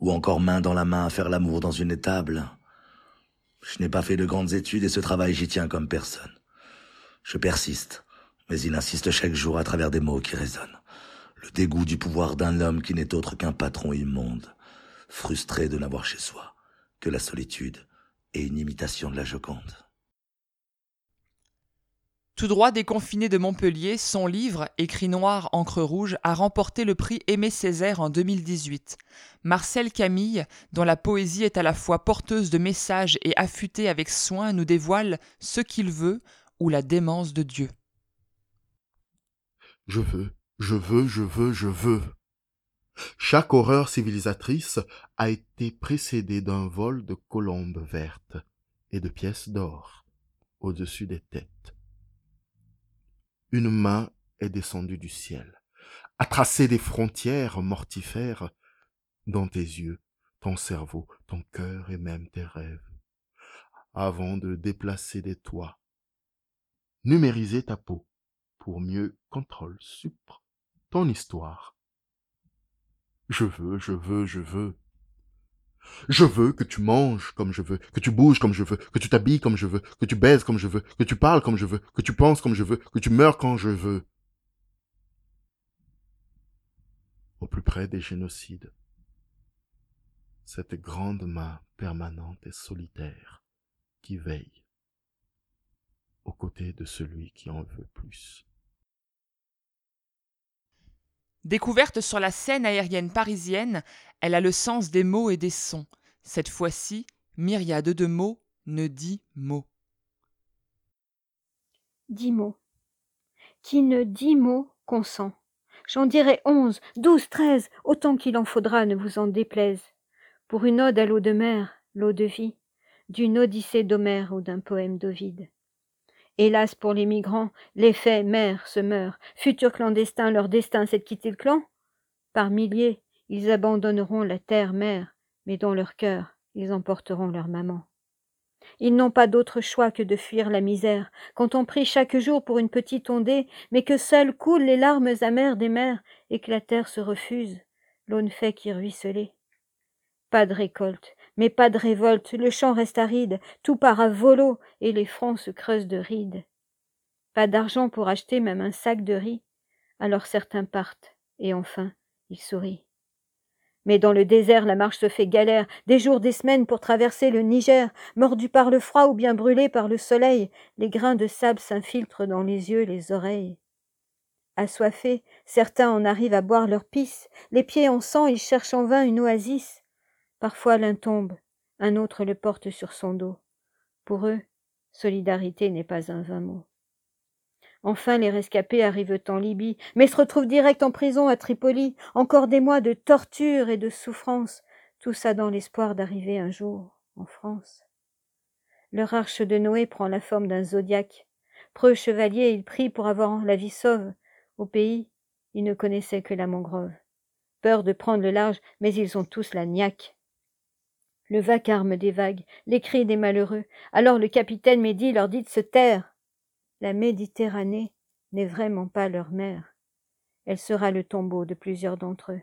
ou encore main dans la main à faire l'amour dans une étable. Je n'ai pas fait de grandes études et ce travail j'y tiens comme personne. Je persiste, mais il insiste chaque jour à travers des mots qui résonnent. Le dégoût du pouvoir d'un homme qui n'est autre qu'un patron immonde, frustré de n'avoir chez soi que la solitude et une imitation de la Joconde. Tout droit déconfiné de Montpellier, son livre, écrit noir encre rouge, a remporté le prix Aimé Césaire en 2018. Marcel Camille, dont la poésie est à la fois porteuse de messages et affûtée avec soin, nous dévoile ce qu'il veut, la démence de Dieu. Je veux, je veux, je veux, je veux. Chaque horreur civilisatrice a été précédée d'un vol de colombes vertes et de pièces d'or au-dessus des têtes. Une main est descendue du ciel, a tracé des frontières mortifères dans tes yeux, ton cerveau, ton cœur et même tes rêves, avant de déplacer des toits numériser ta peau pour mieux contrôle supre ton histoire. Je veux, je veux, je veux. Je veux que tu manges comme je veux, que tu bouges comme je veux, que tu t'habilles comme je veux, que tu baises comme je veux, que tu parles comme je veux, que tu penses comme je veux, que tu meurs quand je veux. Au plus près des génocides, cette grande main permanente et solitaire qui veille aux côtés de celui qui en veut plus. Découverte sur la scène aérienne parisienne, elle a le sens des mots et des sons. Cette fois-ci, myriade de mots ne dit mot. Dix mots. Qui ne dit mot consent. J'en dirai onze, douze, treize, autant qu'il en faudra, ne vous en déplaise. Pour une ode à l'eau de mer, l'eau de vie, d'une odyssée d'Homère ou d'un poème d'Ovide. Hélas pour les migrants, les faits mères se meurent. Futurs clandestins, leur destin c'est de quitter le clan? Par milliers, ils abandonneront la terre-mère, mais dans leur cœur, ils emporteront leur maman. Ils n'ont pas d'autre choix que de fuir la misère, quand on prie chaque jour pour une petite ondée, mais que seules coulent les larmes amères des mères, et que la terre se refuse, l'eau ne fait qu'y ruisseler. Pas de récolte, mais pas de révolte, le champ reste aride, tout part à volo, et les fronts se creusent de rides. Pas d'argent pour acheter même un sac de riz, alors certains partent, et enfin ils sourient. Mais dans le désert, la marche se fait galère, des jours, des semaines pour traverser le Niger, mordus par le froid ou bien brûlés par le soleil, les grains de sable s'infiltrent dans les yeux, les oreilles. Assoiffés, certains en arrivent à boire leur pisse, les pieds en sang, ils cherchent en vain une oasis. Parfois l'un tombe, un autre le porte sur son dos. Pour eux, solidarité n'est pas un vain mot. Enfin, les rescapés arrivent en Libye, mais se retrouvent direct en prison à Tripoli, encore des mois de torture et de souffrance, tout ça dans l'espoir d'arriver un jour en France. Leur arche de Noé prend la forme d'un zodiaque. Preux chevalier, ils prient pour avoir la vie sauve. Au pays, ils ne connaissaient que la mangrove. Peur de prendre le large, mais ils ont tous la niaque le vacarme des vagues, les cris des malheureux. Alors le capitaine Mehdi leur dit de se taire. La Méditerranée n'est vraiment pas leur mer. Elle sera le tombeau de plusieurs d'entre eux.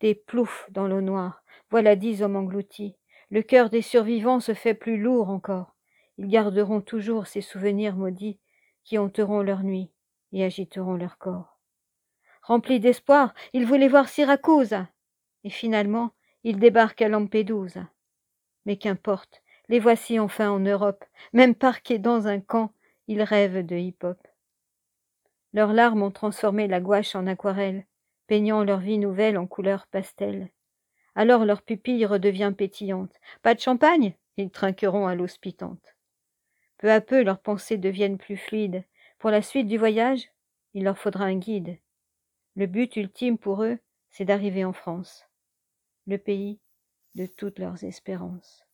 Des ploufs dans l'eau noire. Voilà dix hommes engloutis. Le cœur des survivants se fait plus lourd encore. Ils garderont toujours ces souvenirs maudits qui hanteront leur nuit et agiteront leur corps. Remplis d'espoir, ils voulaient voir Syracuse. Et finalement, ils débarquent à Lampedusa. Mais qu'importe, les voici enfin en Europe, même parqués dans un camp, ils rêvent de hip-hop. Leurs larmes ont transformé la gouache en aquarelle, peignant leur vie nouvelle en couleur pastel. Alors leur pupille redevient pétillante. Pas de champagne? Ils trinqueront à l'hospitante. Peu à peu, leurs pensées deviennent plus fluides. Pour la suite du voyage, il leur faudra un guide. Le but ultime pour eux, c'est d'arriver en France, le pays de toutes leurs espérances.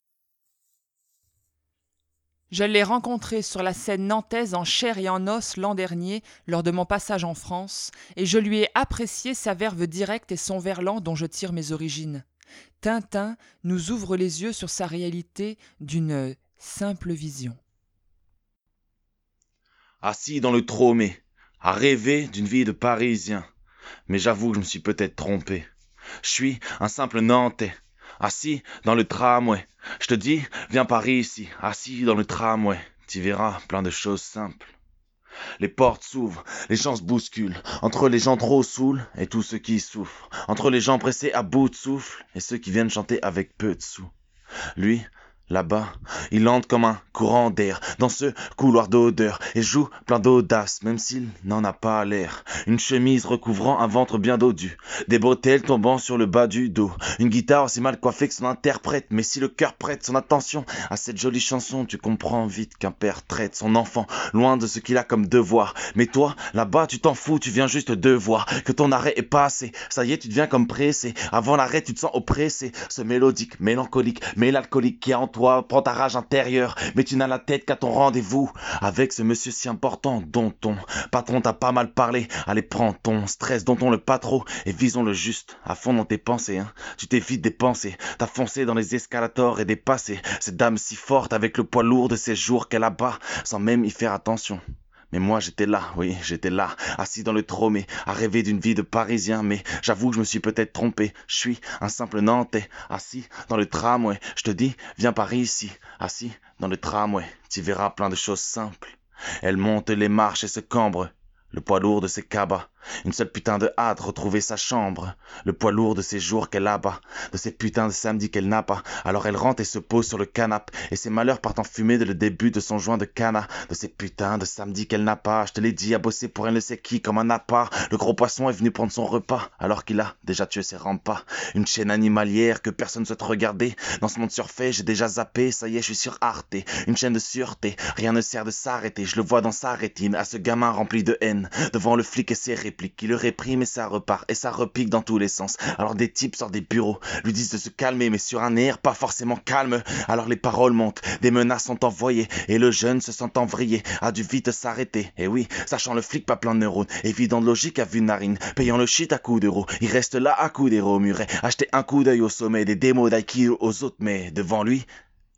Je l'ai rencontré sur la scène nantaise en chair et en os l'an dernier, lors de mon passage en France, et je lui ai apprécié sa verve directe et son verlan dont je tire mes origines. Tintin nous ouvre les yeux sur sa réalité d'une simple vision. Assis dans le tromé, à rêver d'une vie de Parisien. Mais j'avoue que je me suis peut-être trompé. Je suis un simple Nantais, assis dans le tramway. Je te dis, viens par ici, assis dans le tramway. Tu verras plein de choses simples. Les portes s'ouvrent, les gens se bousculent, entre les gens trop saouls et tous ceux qui souffrent, entre les gens pressés à bout de souffle et ceux qui viennent chanter avec peu de sous. Lui, Là-bas, il entre comme un courant d'air dans ce couloir d'odeur et joue plein d'audace, même s'il n'en a pas l'air. Une chemise recouvrant un ventre bien dodu, des bretelles tombant sur le bas du dos, une guitare aussi mal coiffée que son interprète. Mais si le cœur prête son attention à cette jolie chanson, tu comprends vite qu'un père traite son enfant loin de ce qu'il a comme devoir. Mais toi, là-bas, tu t'en fous, tu viens juste de voir que ton arrêt est passé. Ça y est, tu deviens comme pressé. Avant l'arrêt, tu te sens oppressé. Ce mélodique, mélancolique, mélancolique qui est en prends ta rage intérieure, mais tu n'as la tête qu'à ton rendez-vous avec ce monsieur si important dont ton patron t'a pas mal parlé. Allez, prends ton stress dont on le pas trop et visons le juste à fond dans tes pensées. Hein. Tu t'es vite dépensé, t'as foncé dans les escalators et dépassé cette dame si forte avec le poids lourd de ses jours qu'elle abat sans même y faire attention. Mais moi j'étais là, oui, j'étais là, assis dans le tromé, à rêver d'une vie de Parisien, mais j'avoue que je me suis peut-être trompé. Je suis un simple Nantais, assis dans le tramway. Je te dis, viens par ici, assis dans le tramway. Tu verras plein de choses simples. Elle monte les marches et se cambre, le poids lourd de ses cabas, une seule putain de hâte retrouver sa chambre. Le poids lourd de ces jours qu'elle abat, de ces putains de samedis qu'elle n'a pas. Alors elle rentre et se pose sur le canapé, et ses malheurs partent en fumée dès le début de son joint de cana. De ces putains de samedis qu'elle n'a pas. Je te l'ai dit, à bosser pour elle ne sait qui, comme un appât. Le gros poisson est venu prendre son repas, alors qu'il a déjà tué ses rempas. Une chaîne animalière que personne ne souhaite regarder. Dans ce monde surfait, j'ai déjà zappé, ça y est, je suis sur Arte. Une chaîne de sûreté, rien ne sert de s'arrêter. Je le vois dans sa rétine, à ce gamin rempli de haine. Devant le flic et qui le réprime et ça repart et ça repique dans tous les sens. Alors des types sortent des bureaux, lui disent de se calmer mais sur un air pas forcément calme. Alors les paroles montent, des menaces sont envoyées et le jeune se sent envrillé, a dû vite s'arrêter. Et oui, sachant le flic pas plein de neurones, évident de logique à vue narine, payant le shit à coups d'euros. Il reste là à coups d'euros au muret, acheter un coup d'œil au sommet, des démos d'aïkido aux autres, mais devant lui,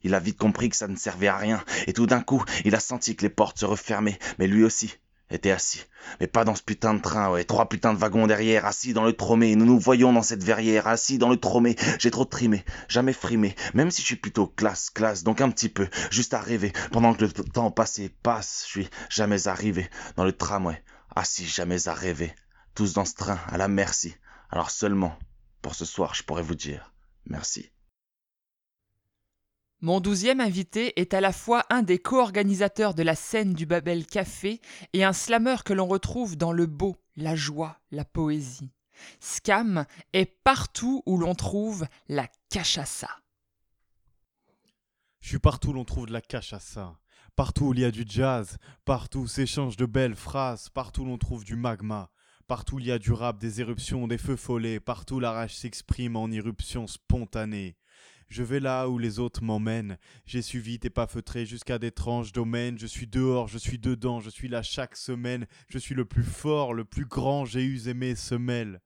il a vite compris que ça ne servait à rien, et tout d'un coup, il a senti que les portes se refermaient, mais lui aussi, était assis. Mais pas dans ce putain de train, ouais. Trois putains de wagons derrière, assis dans le tromé. Nous nous voyons dans cette verrière, assis dans le tromé. J'ai trop trimé, jamais frimé. Même si je suis plutôt classe, classe, donc un petit peu. Juste à rêver. Pendant que le temps passé passe, je suis jamais arrivé. Dans le tramway, assis, jamais à rêver. Tous dans ce train, à la merci. Alors seulement, pour ce soir, je pourrais vous dire merci. Mon douzième invité est à la fois un des co-organisateurs de la scène du Babel Café et un slammer que l'on retrouve dans le beau, la joie, la poésie. Scam est partout où l'on trouve la cachaça. Je suis partout où l'on trouve de la cachaça. Partout où il y a du jazz, partout où s'échangent de belles phrases, partout où l'on trouve du magma, partout où il y a du rap, des éruptions, des feux follets, partout où la rage s'exprime en irruption spontanée. Je vais là où les autres m'emmènent. J'ai suivi tes pas feutrés jusqu'à d'étranges domaines. Je suis dehors, je suis dedans, je suis là chaque semaine. Je suis le plus fort, le plus grand, j'ai usé mes semelles.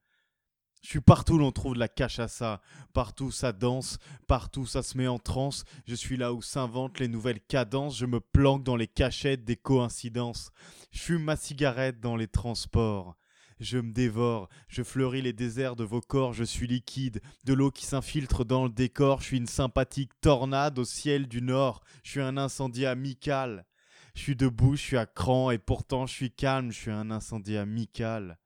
Je suis partout où l'on trouve de la cachaça, partout ça danse, partout ça se met en transe, je suis là où s'inventent les nouvelles cadences, je me planque dans les cachettes des coïncidences, je fume ma cigarette dans les transports, je me dévore, je fleuris les déserts de vos corps, je suis liquide, de l'eau qui s'infiltre dans le décor, je suis une sympathique tornade au ciel du nord, je suis un incendie amical. Je suis debout, je suis à cran, et pourtant je suis calme, je suis un incendie amical.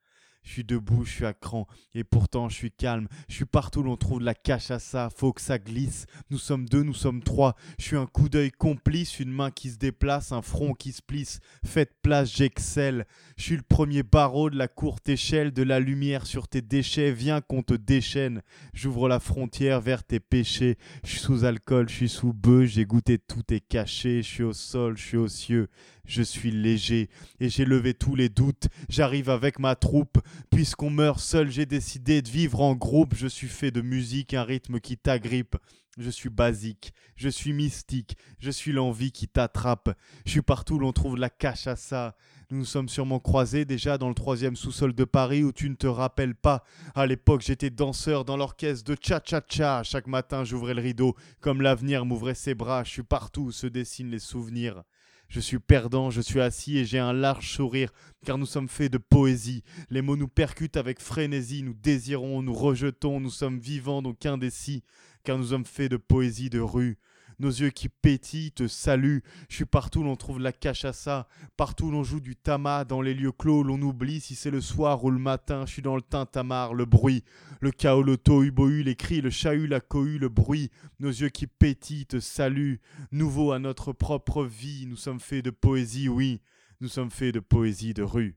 Je suis debout, je suis à cran, et pourtant je suis calme. Je suis partout où l'on trouve de la cache à ça, faut que ça glisse. Nous sommes deux, nous sommes trois. Je suis un coup d'œil complice, une main qui se déplace, un front qui se plisse. Faites place, j'excelle. Je suis le premier barreau de la courte échelle, de la lumière sur tes déchets. Viens qu'on te déchaîne. J'ouvre la frontière vers tes péchés. Je suis sous alcool, je suis sous bœuf, j'ai goûté tous tes cachets. Je suis au sol, je suis aux cieux. Je suis léger et j'ai levé tous les doutes. J'arrive avec ma troupe. Puisqu'on meurt seul, j'ai décidé de vivre en groupe. Je suis fait de musique, un rythme qui t'agrippe. Je suis basique, je suis mystique, je suis l'envie qui t'attrape. Je suis partout où l'on trouve la cache à ça. Nous nous sommes sûrement croisés déjà dans le troisième sous-sol de Paris où tu ne te rappelles pas. À l'époque, j'étais danseur dans l'orchestre de cha-cha-cha. Chaque matin, j'ouvrais le rideau comme l'avenir m'ouvrait ses bras. Je suis partout où se dessinent les souvenirs. Je suis perdant, je suis assis et j'ai un large sourire, car nous sommes faits de poésie. Les mots nous percutent avec frénésie, nous désirons, nous rejetons, nous sommes vivants donc indécis, car nous sommes faits de poésie de rue. Nos yeux qui pétillent te saluent. Je suis partout où l'on trouve la cache à ça. Partout où l'on joue du tama, dans les lieux clos, l'on oublie si c'est le soir ou le matin. Je suis dans le tintamarre, le bruit, le chaos, le tohu les cris, le chahut, la cohue, le bruit. Nos yeux qui pétillent te saluent. Nouveau à notre propre vie, nous sommes faits de poésie, oui. Nous sommes faits de poésie de rue.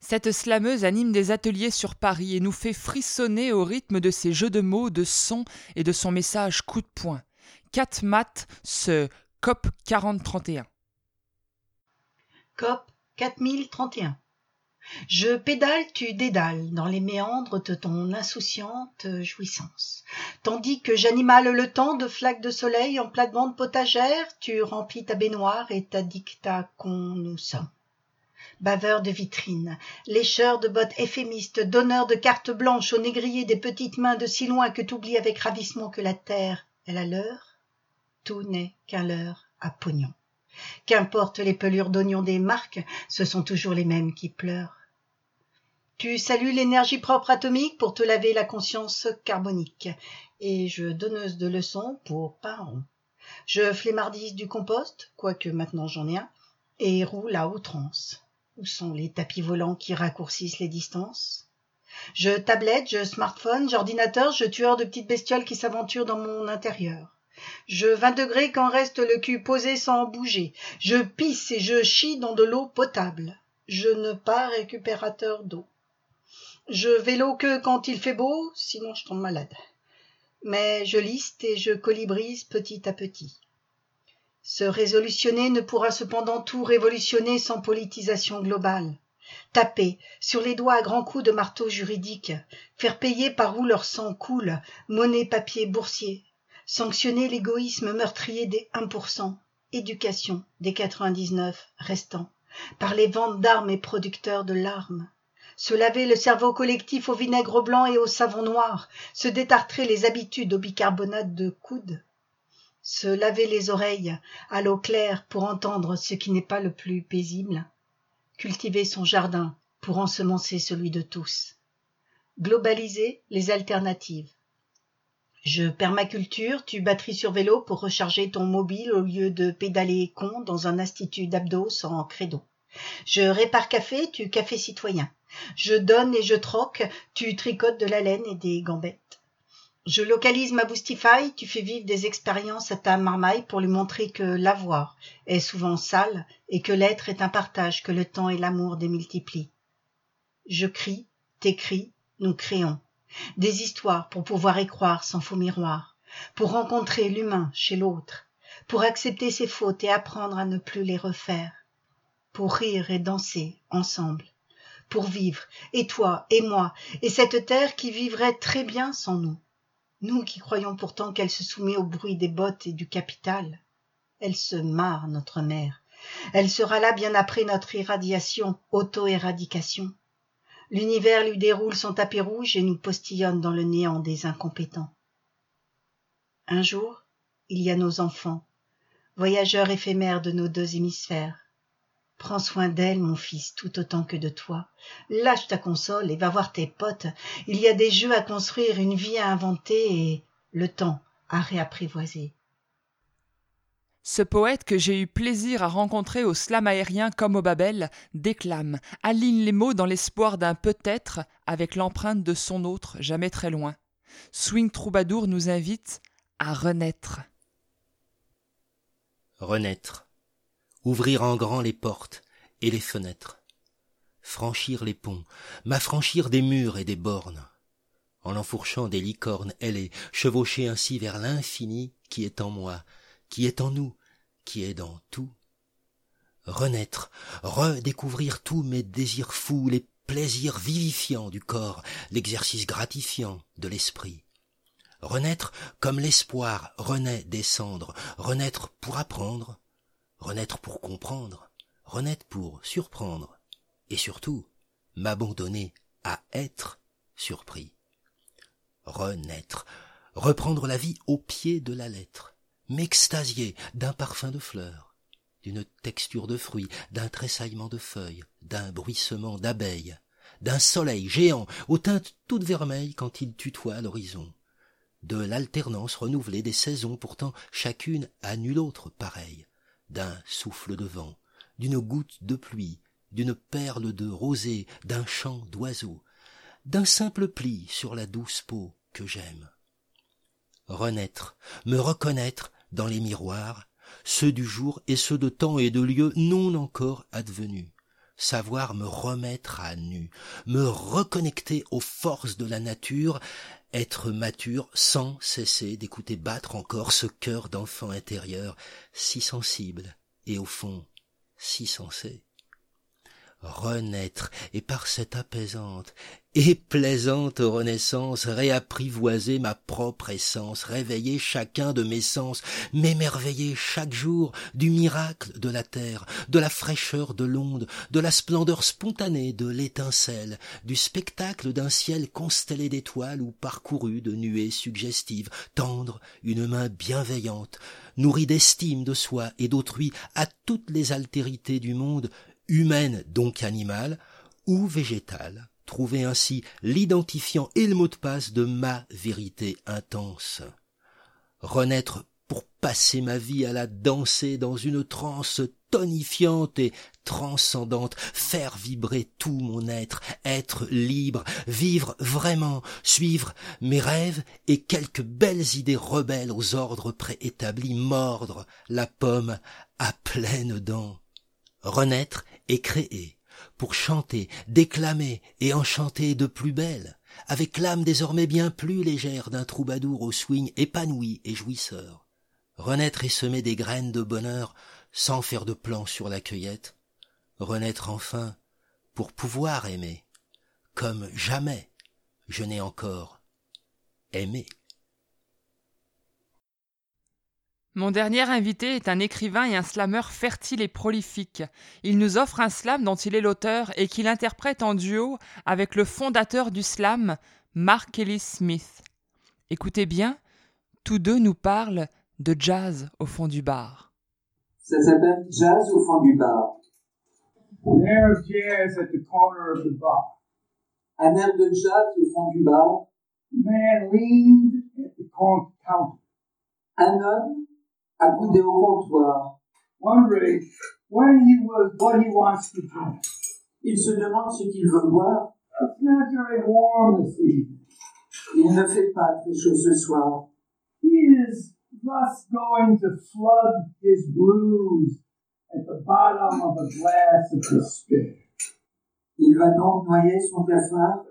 Cette slameuse anime des ateliers sur Paris et nous fait frissonner au rythme de ses jeux de mots, de sons et de son message coup de poing. 4 mat ce COP 4031. COP 4031. Je pédale, tu dédales dans les méandres de ton insouciante jouissance. Tandis que j'animale le temps de flaques de soleil en plate-bande potagère, tu remplis ta baignoire et ta dicta qu'on nous sommes baveurs de vitrines, lécheurs de bottes éphémistes, donneurs de cartes blanches aux négriers des petites mains de si loin que t'oublies avec ravissement que la terre est la leur, tout n'est qu'un leurre à pognon. Qu'importe les pelures d'oignons des marques, ce sont toujours les mêmes qui pleurent. Tu salues l'énergie propre atomique pour te laver la conscience carbonique, et je donneuse de leçons pour rond. Je flémardise du compost, quoique maintenant j'en ai un, et roule à outrance. Où sont les tapis volants qui raccourcissent les distances? Je tablette, je smartphone, j'ordinateur, je tueur de petites bestioles qui s'aventurent dans mon intérieur. Je vingt degrés quand reste le cul posé sans bouger. Je pisse et je chie dans de l'eau potable. Je ne pas récupérateur d'eau. Je vélo que quand il fait beau, sinon je tombe malade. Mais je liste et je colibrise petit à petit. Se résolutionner ne pourra cependant tout révolutionner sans politisation globale. Taper sur les doigts à grands coups de marteau juridique, faire payer par où leur sang coule, monnaie, papier, boursier, sanctionner l'égoïsme meurtrier des 1%, éducation des 99 restants, par les ventes d'armes et producteurs de larmes, se laver le cerveau collectif au vinaigre blanc et au savon noir, se détartrer les habitudes au bicarbonate de coude, se laver les oreilles à l'eau claire pour entendre ce qui n'est pas le plus paisible, cultiver son jardin pour ensemencer celui de tous, globaliser les alternatives. Je permaculture, tu batterie sur vélo pour recharger ton mobile au lieu de pédaler con dans un institut d'abdos sans credo. Je répare café, tu café citoyen. Je donne et je troque, tu tricotes de la laine et des gambettes. Je localise ma Boostify, tu fais vivre des expériences à ta marmaille pour lui montrer que l'avoir est souvent sale et que l'être est un partage que le temps et l'amour démultiplient. Je crie, t'écris, nous créons. Des histoires pour pouvoir y croire sans faux miroir, pour rencontrer l'humain chez l'autre, pour accepter ses fautes et apprendre à ne plus les refaire, pour rire et danser ensemble, pour vivre, et toi et moi, et cette terre qui vivrait très bien sans nous nous qui croyons pourtant qu'elle se soumet au bruit des bottes et du capital. Elle se marre notre mère. Elle sera là bien après notre irradiation auto-éradication. L'univers lui déroule son tapis rouge et nous postillonne dans le néant des incompétents. Un jour il y a nos enfants voyageurs éphémères de nos deux hémisphères Prends soin d'elle, mon fils, tout autant que de toi. Lâche ta console et va voir tes potes. Il y a des jeux à construire, une vie à inventer et le temps à réapprivoiser. Ce poète que j'ai eu plaisir à rencontrer au slam aérien comme au Babel déclame, aligne les mots dans l'espoir d'un peut-être avec l'empreinte de son autre jamais très loin. Swing Troubadour nous invite à renaître. Renaître. Ouvrir en grand les portes et les fenêtres. Franchir les ponts, m'affranchir des murs et des bornes. En enfourchant des licornes ailées, chevaucher ainsi vers l'infini qui est en moi, qui est en nous, qui est dans tout. Renaître, redécouvrir tous mes désirs fous, les plaisirs vivifiants du corps, l'exercice gratifiant de l'esprit. Renaître comme l'espoir renaît des cendres, renaître pour apprendre, renaître pour comprendre, renaître pour surprendre, et surtout m'abandonner à être surpris. Renaître, reprendre la vie au pied de la lettre, m'extasier d'un parfum de fleurs, d'une texture de fruits, d'un tressaillement de feuilles, d'un bruissement d'abeilles, d'un soleil géant aux teintes toutes vermeilles quand il tutoie l'horizon, de l'alternance renouvelée des saisons pourtant chacune à nulle autre pareille, d'un souffle de vent, d'une goutte de pluie, d'une perle de rosée, d'un chant d'oiseau, d'un simple pli sur la douce peau que j'aime. Renaître, me reconnaître dans les miroirs, ceux du jour et ceux de temps et de lieu non encore advenus, savoir me remettre à nu, me reconnecter aux forces de la nature, être mature sans cesser d'écouter battre encore ce cœur d'enfant intérieur si sensible et au fond si sensé renaître et par cette apaisante et plaisante renaissance réapprivoiser ma propre essence, réveiller chacun de mes sens, m'émerveiller chaque jour du miracle de la terre, de la fraîcheur de l'onde, de la splendeur spontanée de l'étincelle, du spectacle d'un ciel constellé d'étoiles ou parcouru de nuées suggestives, tendre une main bienveillante, nourrie d'estime de soi et d'autrui à toutes les altérités du monde, humaine donc animale, ou végétale, trouver ainsi l'identifiant et le mot de passe de ma vérité intense. Renaître pour passer ma vie à la danser dans une transe tonifiante et transcendante, faire vibrer tout mon être, être libre, vivre vraiment, suivre mes rêves et quelques belles idées rebelles aux ordres préétablis, mordre la pomme à pleines dents. Renaître et créer, pour chanter, déclamer et enchanter de plus belle, avec l'âme désormais bien plus légère d'un troubadour au swing épanoui et jouisseur. Renaître et semer des graines de bonheur sans faire de plan sur la cueillette. Renaître enfin pour pouvoir aimer, comme jamais je n'ai encore aimé. Mon dernier invité est un écrivain et un slameur fertile et prolifique. Il nous offre un slam dont il est l'auteur et qu'il interprète en duo avec le fondateur du slam, Mark Ellis Smith. Écoutez bien, tous deux nous parlent de jazz au fond du bar. Ça s'appelle Jazz au fond du bar. An air of jazz at the corner of the bar. Un air de jazz au fond du bar. Man leaned at the counter. Un homme accoudé au comptoir. Wondering when he was what he wants to drink. Il se demande ce qu'il veut boire. It's not very warm this evening. Il ne fait pas très chaud ce soir. He is thus going to flood his blues at the bottom of a glass of despair. Il va donc noyer son cafard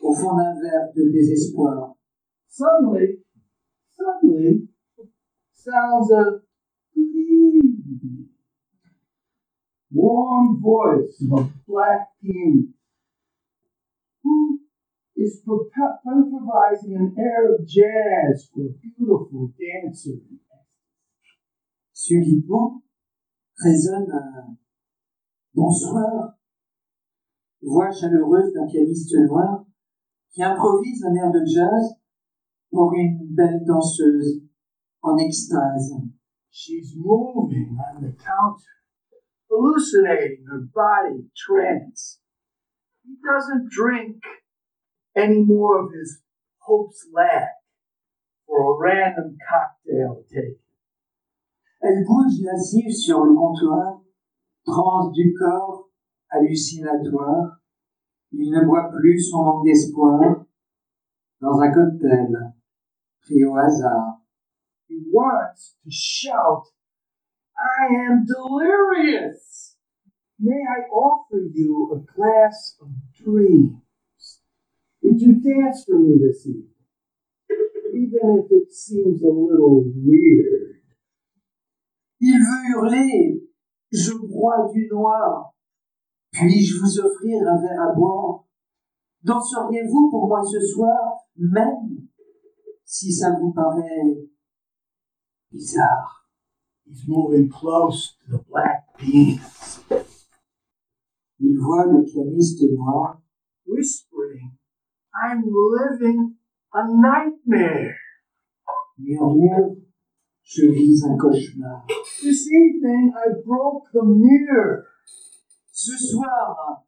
au fond d'un verre de désespoir. Suddenly, suddenly, sounds of. Warm voice of black king who is improvising an air of jazz for a beautiful dancer. Subitement résonne un bonsoir, voix chaleureuse d'un pianiste noir qui improvise un air de jazz pour une belle danseuse en extase. She's moving on the counter, hallucinating her body trance. He doesn't drink any more of his Hope's Lag for a random cocktail take. Elle bouge lascive sur le comptoir, transe du corps, hallucinatoire. Il ne boit plus son manque d'espoir dans un cocktail pris au hasard. He wants to shout, I am delirious! May I offer you a glass of dreams? Would you dance for me this evening? Even if it seems a little weird. Il veut hurler. Je bois du noir. Puis-je vous offrir un verre à boire? Danseriez-vous pour moi ce soir, même si ça vous paraît bizarre He's moving close to the black. Il voit le pianiste noir whispering, I'm living a nightmare. Murmure, je vis un cauchemar. This evening I broke the mirror. Ce soir,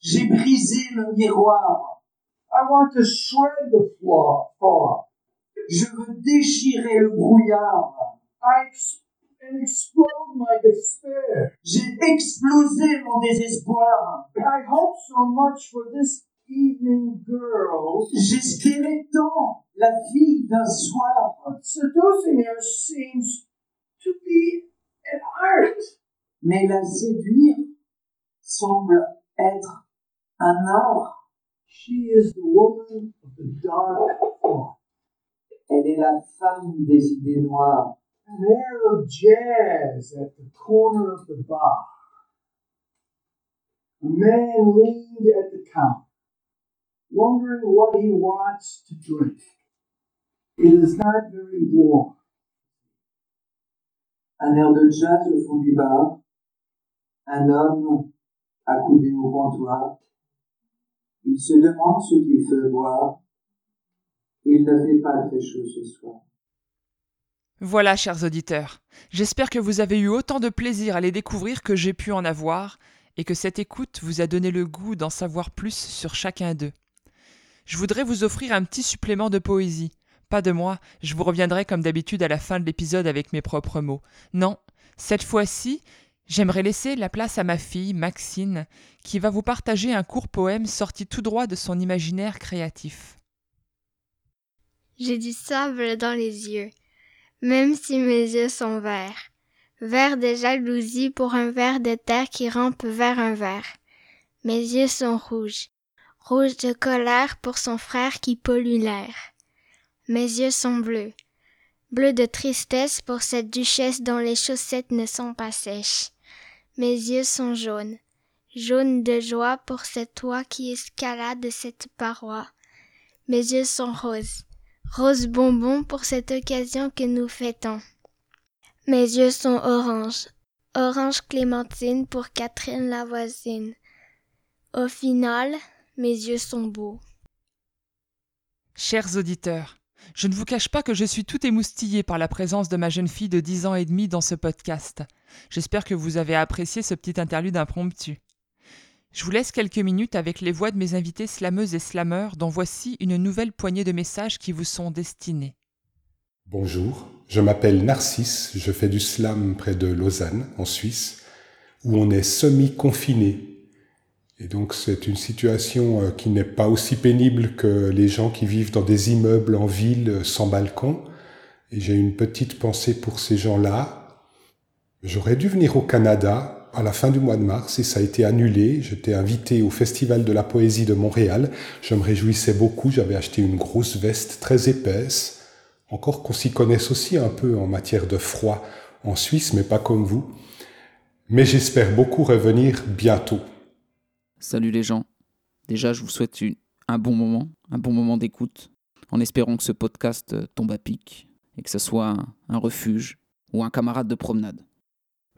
j'ai brisé le miroir. I want to shred the floor. Je veux déchirer le brouillard. J'ai explosé mon désespoir. I hope so much for this evening girl. J'espérais tant la fille d'un soir. But seducing her seems to be an art. Mais la séduire semble être un art. She is the woman of the dark thought. Elle est la femme des idées noires. An air of jazz at the corner of the bar. A man leaned at the counter, wondering what he wants to drink. It is not very warm. Un air de jazz au fond du bar. Un homme accoudé au comptoir. Il se demande ce qu'il fait boire. Il ne pas très chaud ce soir. Voilà, chers auditeurs. J'espère que vous avez eu autant de plaisir à les découvrir que j'ai pu en avoir, et que cette écoute vous a donné le goût d'en savoir plus sur chacun d'eux. Je voudrais vous offrir un petit supplément de poésie. Pas de moi, je vous reviendrai comme d'habitude à la fin de l'épisode avec mes propres mots. Non, cette fois-ci, j'aimerais laisser la place à ma fille, Maxine, qui va vous partager un court poème sorti tout droit de son imaginaire créatif. J'ai du sable dans les yeux, même si mes yeux sont verts. Vert de jalousie pour un ver de terre qui rampe vers un verre. Mes yeux sont rouges, rouges de colère pour son frère qui pollue l'air. Mes yeux sont bleus, bleus de tristesse pour cette duchesse dont les chaussettes ne sont pas sèches. Mes yeux sont jaunes, jaunes de joie pour cet toit qui escalade cette paroi. Mes yeux sont roses, rose bonbon pour cette occasion que nous fêtons. Mes yeux sont orange, orange clémentine pour Catherine la voisine. Au final, mes yeux sont beaux. Chers auditeurs, je ne vous cache pas que je suis tout émoustillé par la présence de ma jeune fille de 10 ans et demi dans ce podcast. J'espère que vous avez apprécié ce petit interlude impromptu. Je vous laisse quelques minutes avec les voix de mes invités slameuses et slameurs dont voici une nouvelle poignée de messages qui vous sont destinés. Bonjour, je m'appelle Narcisse, je fais du slam près de Lausanne, en Suisse, où on est semi-confiné. Et donc c'est une situation qui n'est pas aussi pénible que les gens qui vivent dans des immeubles en ville sans balcon. Et j'ai une petite pensée pour ces gens-là. J'aurais dû venir au Canada à la fin du mois de mars et ça a été annulé. J'étais invité au Festival de la Poésie de Montréal. Je me réjouissais beaucoup. J'avais acheté une grosse veste très épaisse. Encore qu'on s'y connaisse aussi un peu en matière de froid en Suisse, mais pas comme vous. Mais j'espère beaucoup revenir bientôt. Salut les gens. Déjà, je vous souhaite une, un bon moment, un bon moment d'écoute, en espérant que ce podcast tombe à pic et que ce soit un refuge ou un camarade de promenade.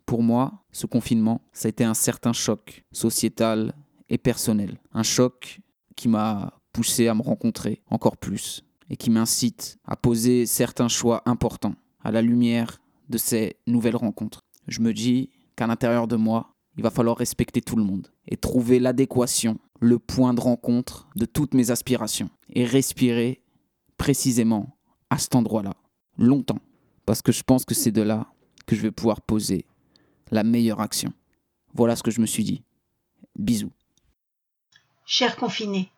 Pour moi, ce confinement, ça a été un certain choc sociétal et personnel. Un choc qui m'a poussé à me rencontrer encore plus et qui m'incite à poser certains choix importants à la lumière de ces nouvelles rencontres. Je me dis qu'à l'intérieur de moi, il va falloir respecter tout le monde et trouver l'adéquation, le point de rencontre de toutes mes aspirations et respirer précisément à cet endroit-là, longtemps, parce que je pense que c'est de là que je vais pouvoir poser la meilleure action. Voilà ce que je me suis dit. Bisous. Chers confinés,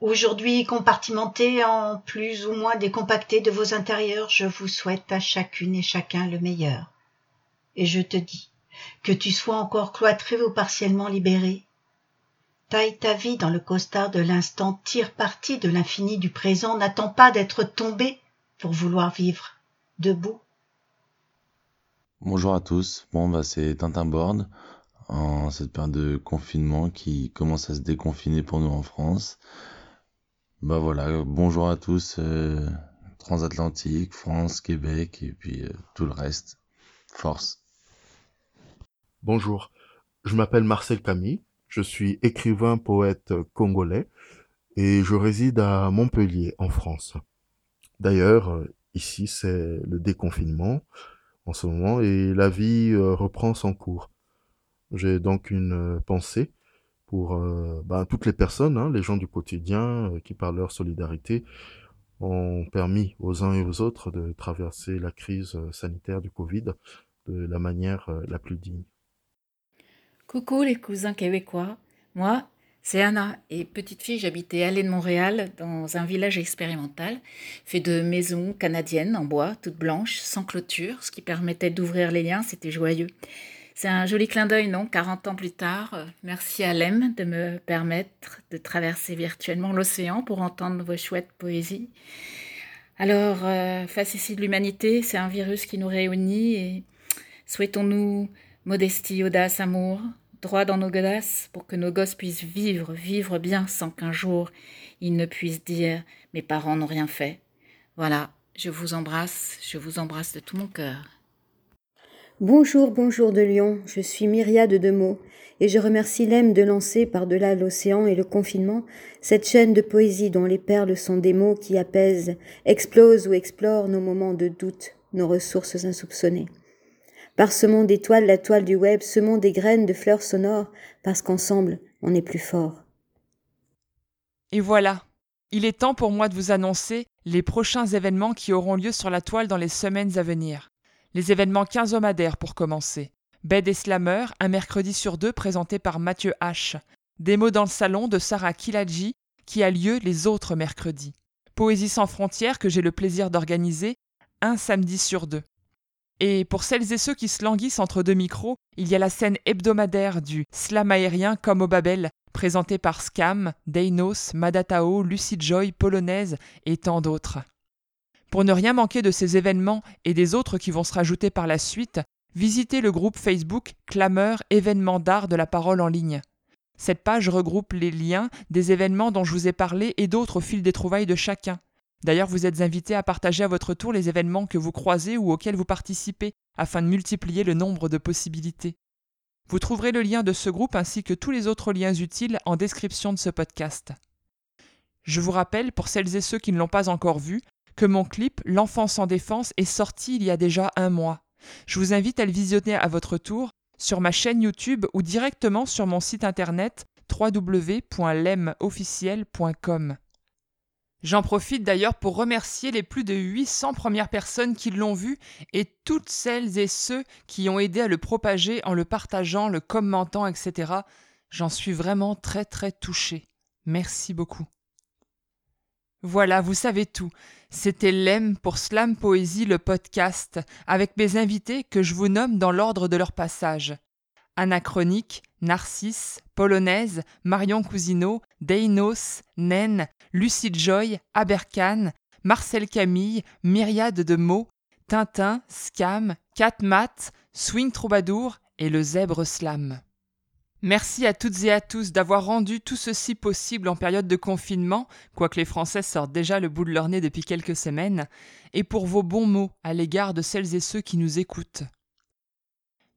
aujourd'hui compartimentés en plus ou moins décompactés de vos intérieurs, je vous souhaite à chacune et chacun le meilleur. Et je te dis, que tu sois encore cloîtré ou partiellement libéré, taille ta vie dans le costard de l'instant, tire parti de l'infini du présent, n'attends pas d'être tombé pour vouloir vivre debout. Bonjour à tous, bon bah c'est Tintin Board en cette période de confinement qui commence à se déconfiner pour nous en France. Bah voilà, bonjour à tous, euh, transatlantique, France, Québec et puis euh, tout le reste. Force. Bonjour, je m'appelle Marcel Camille, je suis écrivain poète congolais et je réside à Montpellier en France. D'ailleurs, euh, ici c'est le déconfinement en ce moment et la vie euh, reprend son cours. J'ai donc une euh, pensée pour euh, ben, toutes les personnes, hein, les gens du quotidien qui par leur solidarité ont permis aux uns et aux autres de traverser la crise sanitaire du Covid de la manière la plus digne. Coucou les cousins québécois, moi c'est Anna et petite fille, j'habitais Allée de Montréal dans un village expérimental fait de maisons canadiennes en bois, toutes blanches, sans clôture, ce qui permettait d'ouvrir les liens, c'était joyeux. C'est un joli clin d'œil, non? 40 ans plus tard, merci à Lem de me permettre de traverser virtuellement l'océan pour entendre vos chouettes poésies. Alors, euh, face ici de l'humanité, c'est un virus qui nous réunit et souhaitons-nous modestie, audace, amour, droit dans nos godasses pour que nos gosses puissent vivre, vivre bien sans qu'un jour ils ne puissent dire mes parents n'ont rien fait. Voilà, je vous embrasse, je vous embrasse de tout mon cœur. Bonjour, bonjour de Lyon, je suis Myriade de mots et je remercie Lem de lancer par-delà l'océan et le confinement cette chaîne de poésie dont les perles sont des mots qui apaisent, explosent ou explorent nos moments de doute, nos ressources insoupçonnées. Parsemons d'étoiles la toile du web, semons des graines de fleurs sonores, parce qu'ensemble, on est plus fort. Et voilà, il est temps pour moi de vous annoncer les prochains événements qui auront lieu sur la toile dans les semaines à venir. Les événements quinzomadaires pour commencer. Bed et Slammer, un mercredi sur deux présenté par Mathieu H. Démo dans le salon de Sarah Kiladji qui a lieu les autres mercredis. Poésie sans frontières que j'ai le plaisir d'organiser un samedi sur deux. Et pour celles et ceux qui se languissent entre deux micros, il y a la scène hebdomadaire du slam aérien comme au Babel, présentée par Scam, Deinos, Madatao, Lucid Joy, Polonaise et tant d'autres. Pour ne rien manquer de ces événements et des autres qui vont se rajouter par la suite, visitez le groupe Facebook Clameur événements d'art de la parole en ligne. Cette page regroupe les liens des événements dont je vous ai parlé et d'autres au fil des trouvailles de chacun. D'ailleurs, vous êtes invité à partager à votre tour les événements que vous croisez ou auxquels vous participez, afin de multiplier le nombre de possibilités. Vous trouverez le lien de ce groupe ainsi que tous les autres liens utiles en description de ce podcast. Je vous rappelle, pour celles et ceux qui ne l'ont pas encore vu, que mon clip L'enfant sans défense est sorti il y a déjà un mois. Je vous invite à le visionner à votre tour sur ma chaîne YouTube ou directement sur mon site internet www.lemofficiel.com. J'en profite d'ailleurs pour remercier les plus de 800 premières personnes qui l'ont vu et toutes celles et ceux qui ont aidé à le propager en le partageant, le commentant, etc. J'en suis vraiment très très touché. Merci beaucoup. Voilà, vous savez tout. C'était l'EM pour Slam Poésie, le podcast, avec mes invités que je vous nomme dans l'ordre de leur passage. Anachronique, Narcisse, Polonaise, Marion Cousineau, Deinos, Naine, Lucide Joy, Abercan, Marcel Camille, Myriade de mots, Tintin, Scam, Catmat, Swing Troubadour et le Zèbre Slam. Merci à toutes et à tous d'avoir rendu tout ceci possible en période de confinement, quoique les Français sortent déjà le bout de leur nez depuis quelques semaines, et pour vos bons mots à l'égard de celles et ceux qui nous écoutent.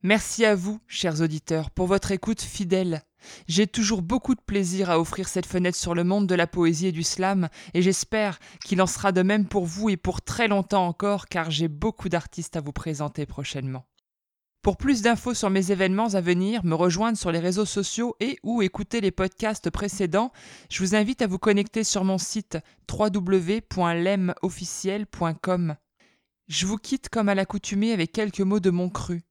Merci à vous, chers auditeurs, pour votre écoute fidèle. J'ai toujours beaucoup de plaisir à offrir cette fenêtre sur le monde de la poésie et du slam, et j'espère qu'il en sera de même pour vous et pour très longtemps encore, car j'ai beaucoup d'artistes à vous présenter prochainement. Pour plus d'infos sur mes événements à venir, me rejoindre sur les réseaux sociaux et ou écouter les podcasts précédents, je vous invite à vous connecter sur mon site www.lemofficiel.com. Je vous quitte comme à l'accoutumée avec quelques mots de mon cru.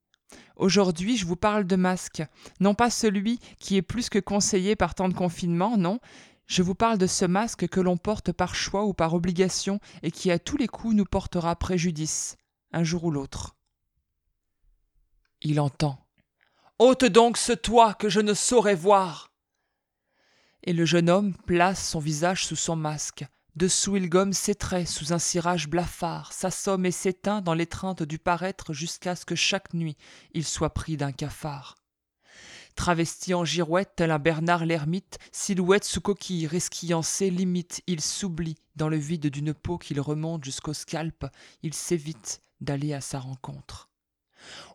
Aujourd'hui, je vous parle de masque, non pas celui qui est plus que conseillé par temps de confinement, non, je vous parle de ce masque que l'on porte par choix ou par obligation et qui à tous les coups nous portera préjudice, un jour ou l'autre. Il entend. Ôte donc ce toit que je ne saurais voir. Et le jeune homme place son visage sous son masque. Dessous il gomme ses traits sous un cirage blafard, s'assomme et s'éteint dans l'étreinte du paraître jusqu'à ce que chaque nuit il soit pris d'un cafard. Travesti en girouette tel un Bernard l'ermite, silhouette sous coquille, resquillant ses limites, il s'oublie dans le vide d'une peau qu'il remonte jusqu'au scalp, il s'évite d'aller à sa rencontre.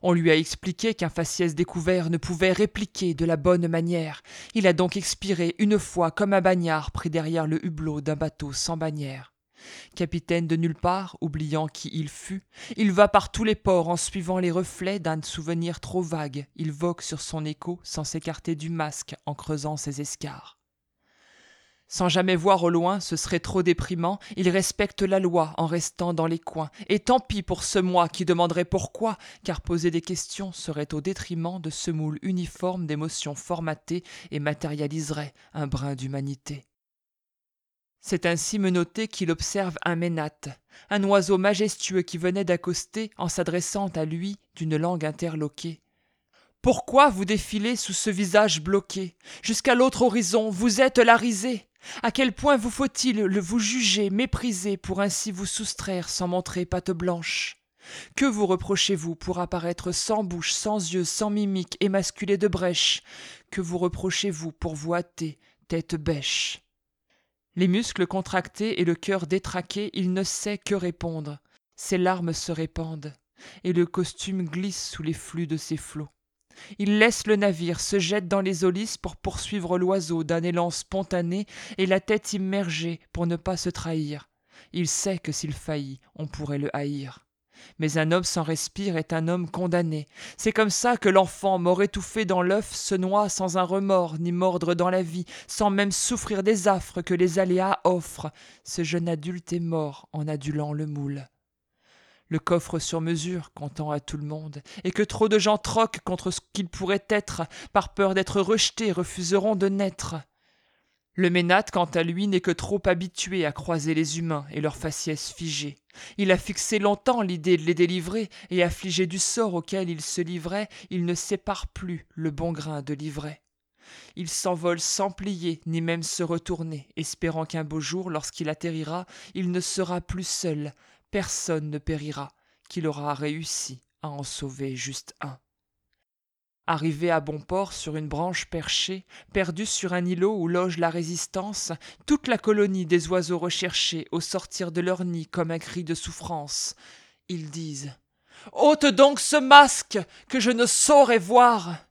On lui a expliqué qu'un faciès découvert ne pouvait répliquer de la bonne manière. Il a donc expiré une fois comme un bagnard pris derrière le hublot d'un bateau sans bannière. Capitaine de nulle part, oubliant qui il fut, il va par tous les ports en suivant les reflets d'un souvenir trop vague. Il vogue sur son écho sans s'écarter du masque en creusant ses escarres. Sans jamais voir au loin, ce serait trop déprimant, il respecte la loi en restant dans les coins. Et tant pis pour ce moi qui demanderait pourquoi, car poser des questions serait au détriment de ce moule uniforme d'émotions formatées et matérialiserait un brin d'humanité. C'est ainsi menotté qu'il observe un ménate, un oiseau majestueux qui venait d'accoster en s'adressant à lui d'une langue interloquée. Pourquoi vous défilez sous ce visage bloqué? Jusqu'à l'autre horizon, vous êtes la risée à quel point vous faut-il le vous juger, mépriser, pour ainsi vous soustraire sans montrer patte blanche? Que vous reprochez-vous pour apparaître sans bouche, sans yeux, sans mimique, émasculé de brèche? Que vous reprochez-vous pour vous hâter, tête bêche? Les muscles contractés et le cœur détraqué, il ne sait que répondre. Ses larmes se répandent, et le costume glisse sous les flux de ses flots. Il laisse le navire, se jette dans les olysses pour poursuivre l'oiseau d'un élan spontané et la tête immergée pour ne pas se trahir. Il sait que s'il faillit, on pourrait le haïr. Mais un homme sans respire est un homme condamné. C'est comme ça que l'enfant, mort étouffé dans l'œuf, se noie sans un remords ni mordre dans la vie, sans même souffrir des affres que les aléas offrent. Ce jeune adulte est mort en adulant le moule le coffre sur mesure, comptant à tout le monde, et que trop de gens troquent contre ce qu'ils pourraient être, par peur d'être rejetés, refuseront de naître. Le ménate, quant à lui, n'est que trop habitué à croiser les humains et leur faciès figée. Il a fixé longtemps l'idée de les délivrer, et affligé du sort auquel il se livrait, il ne sépare plus le bon grain de l'ivraie. Il s'envole sans plier, ni même se retourner, espérant qu'un beau jour, lorsqu'il atterrira, il ne sera plus seul, personne ne périra qu'il aura réussi à en sauver juste un. Arrivé à bon port sur une branche perchée, perdu sur un îlot où loge la résistance, toute la colonie des oiseaux recherchés au sortir de leur nid comme un cri de souffrance, ils disent Ôte donc ce masque que je ne saurais voir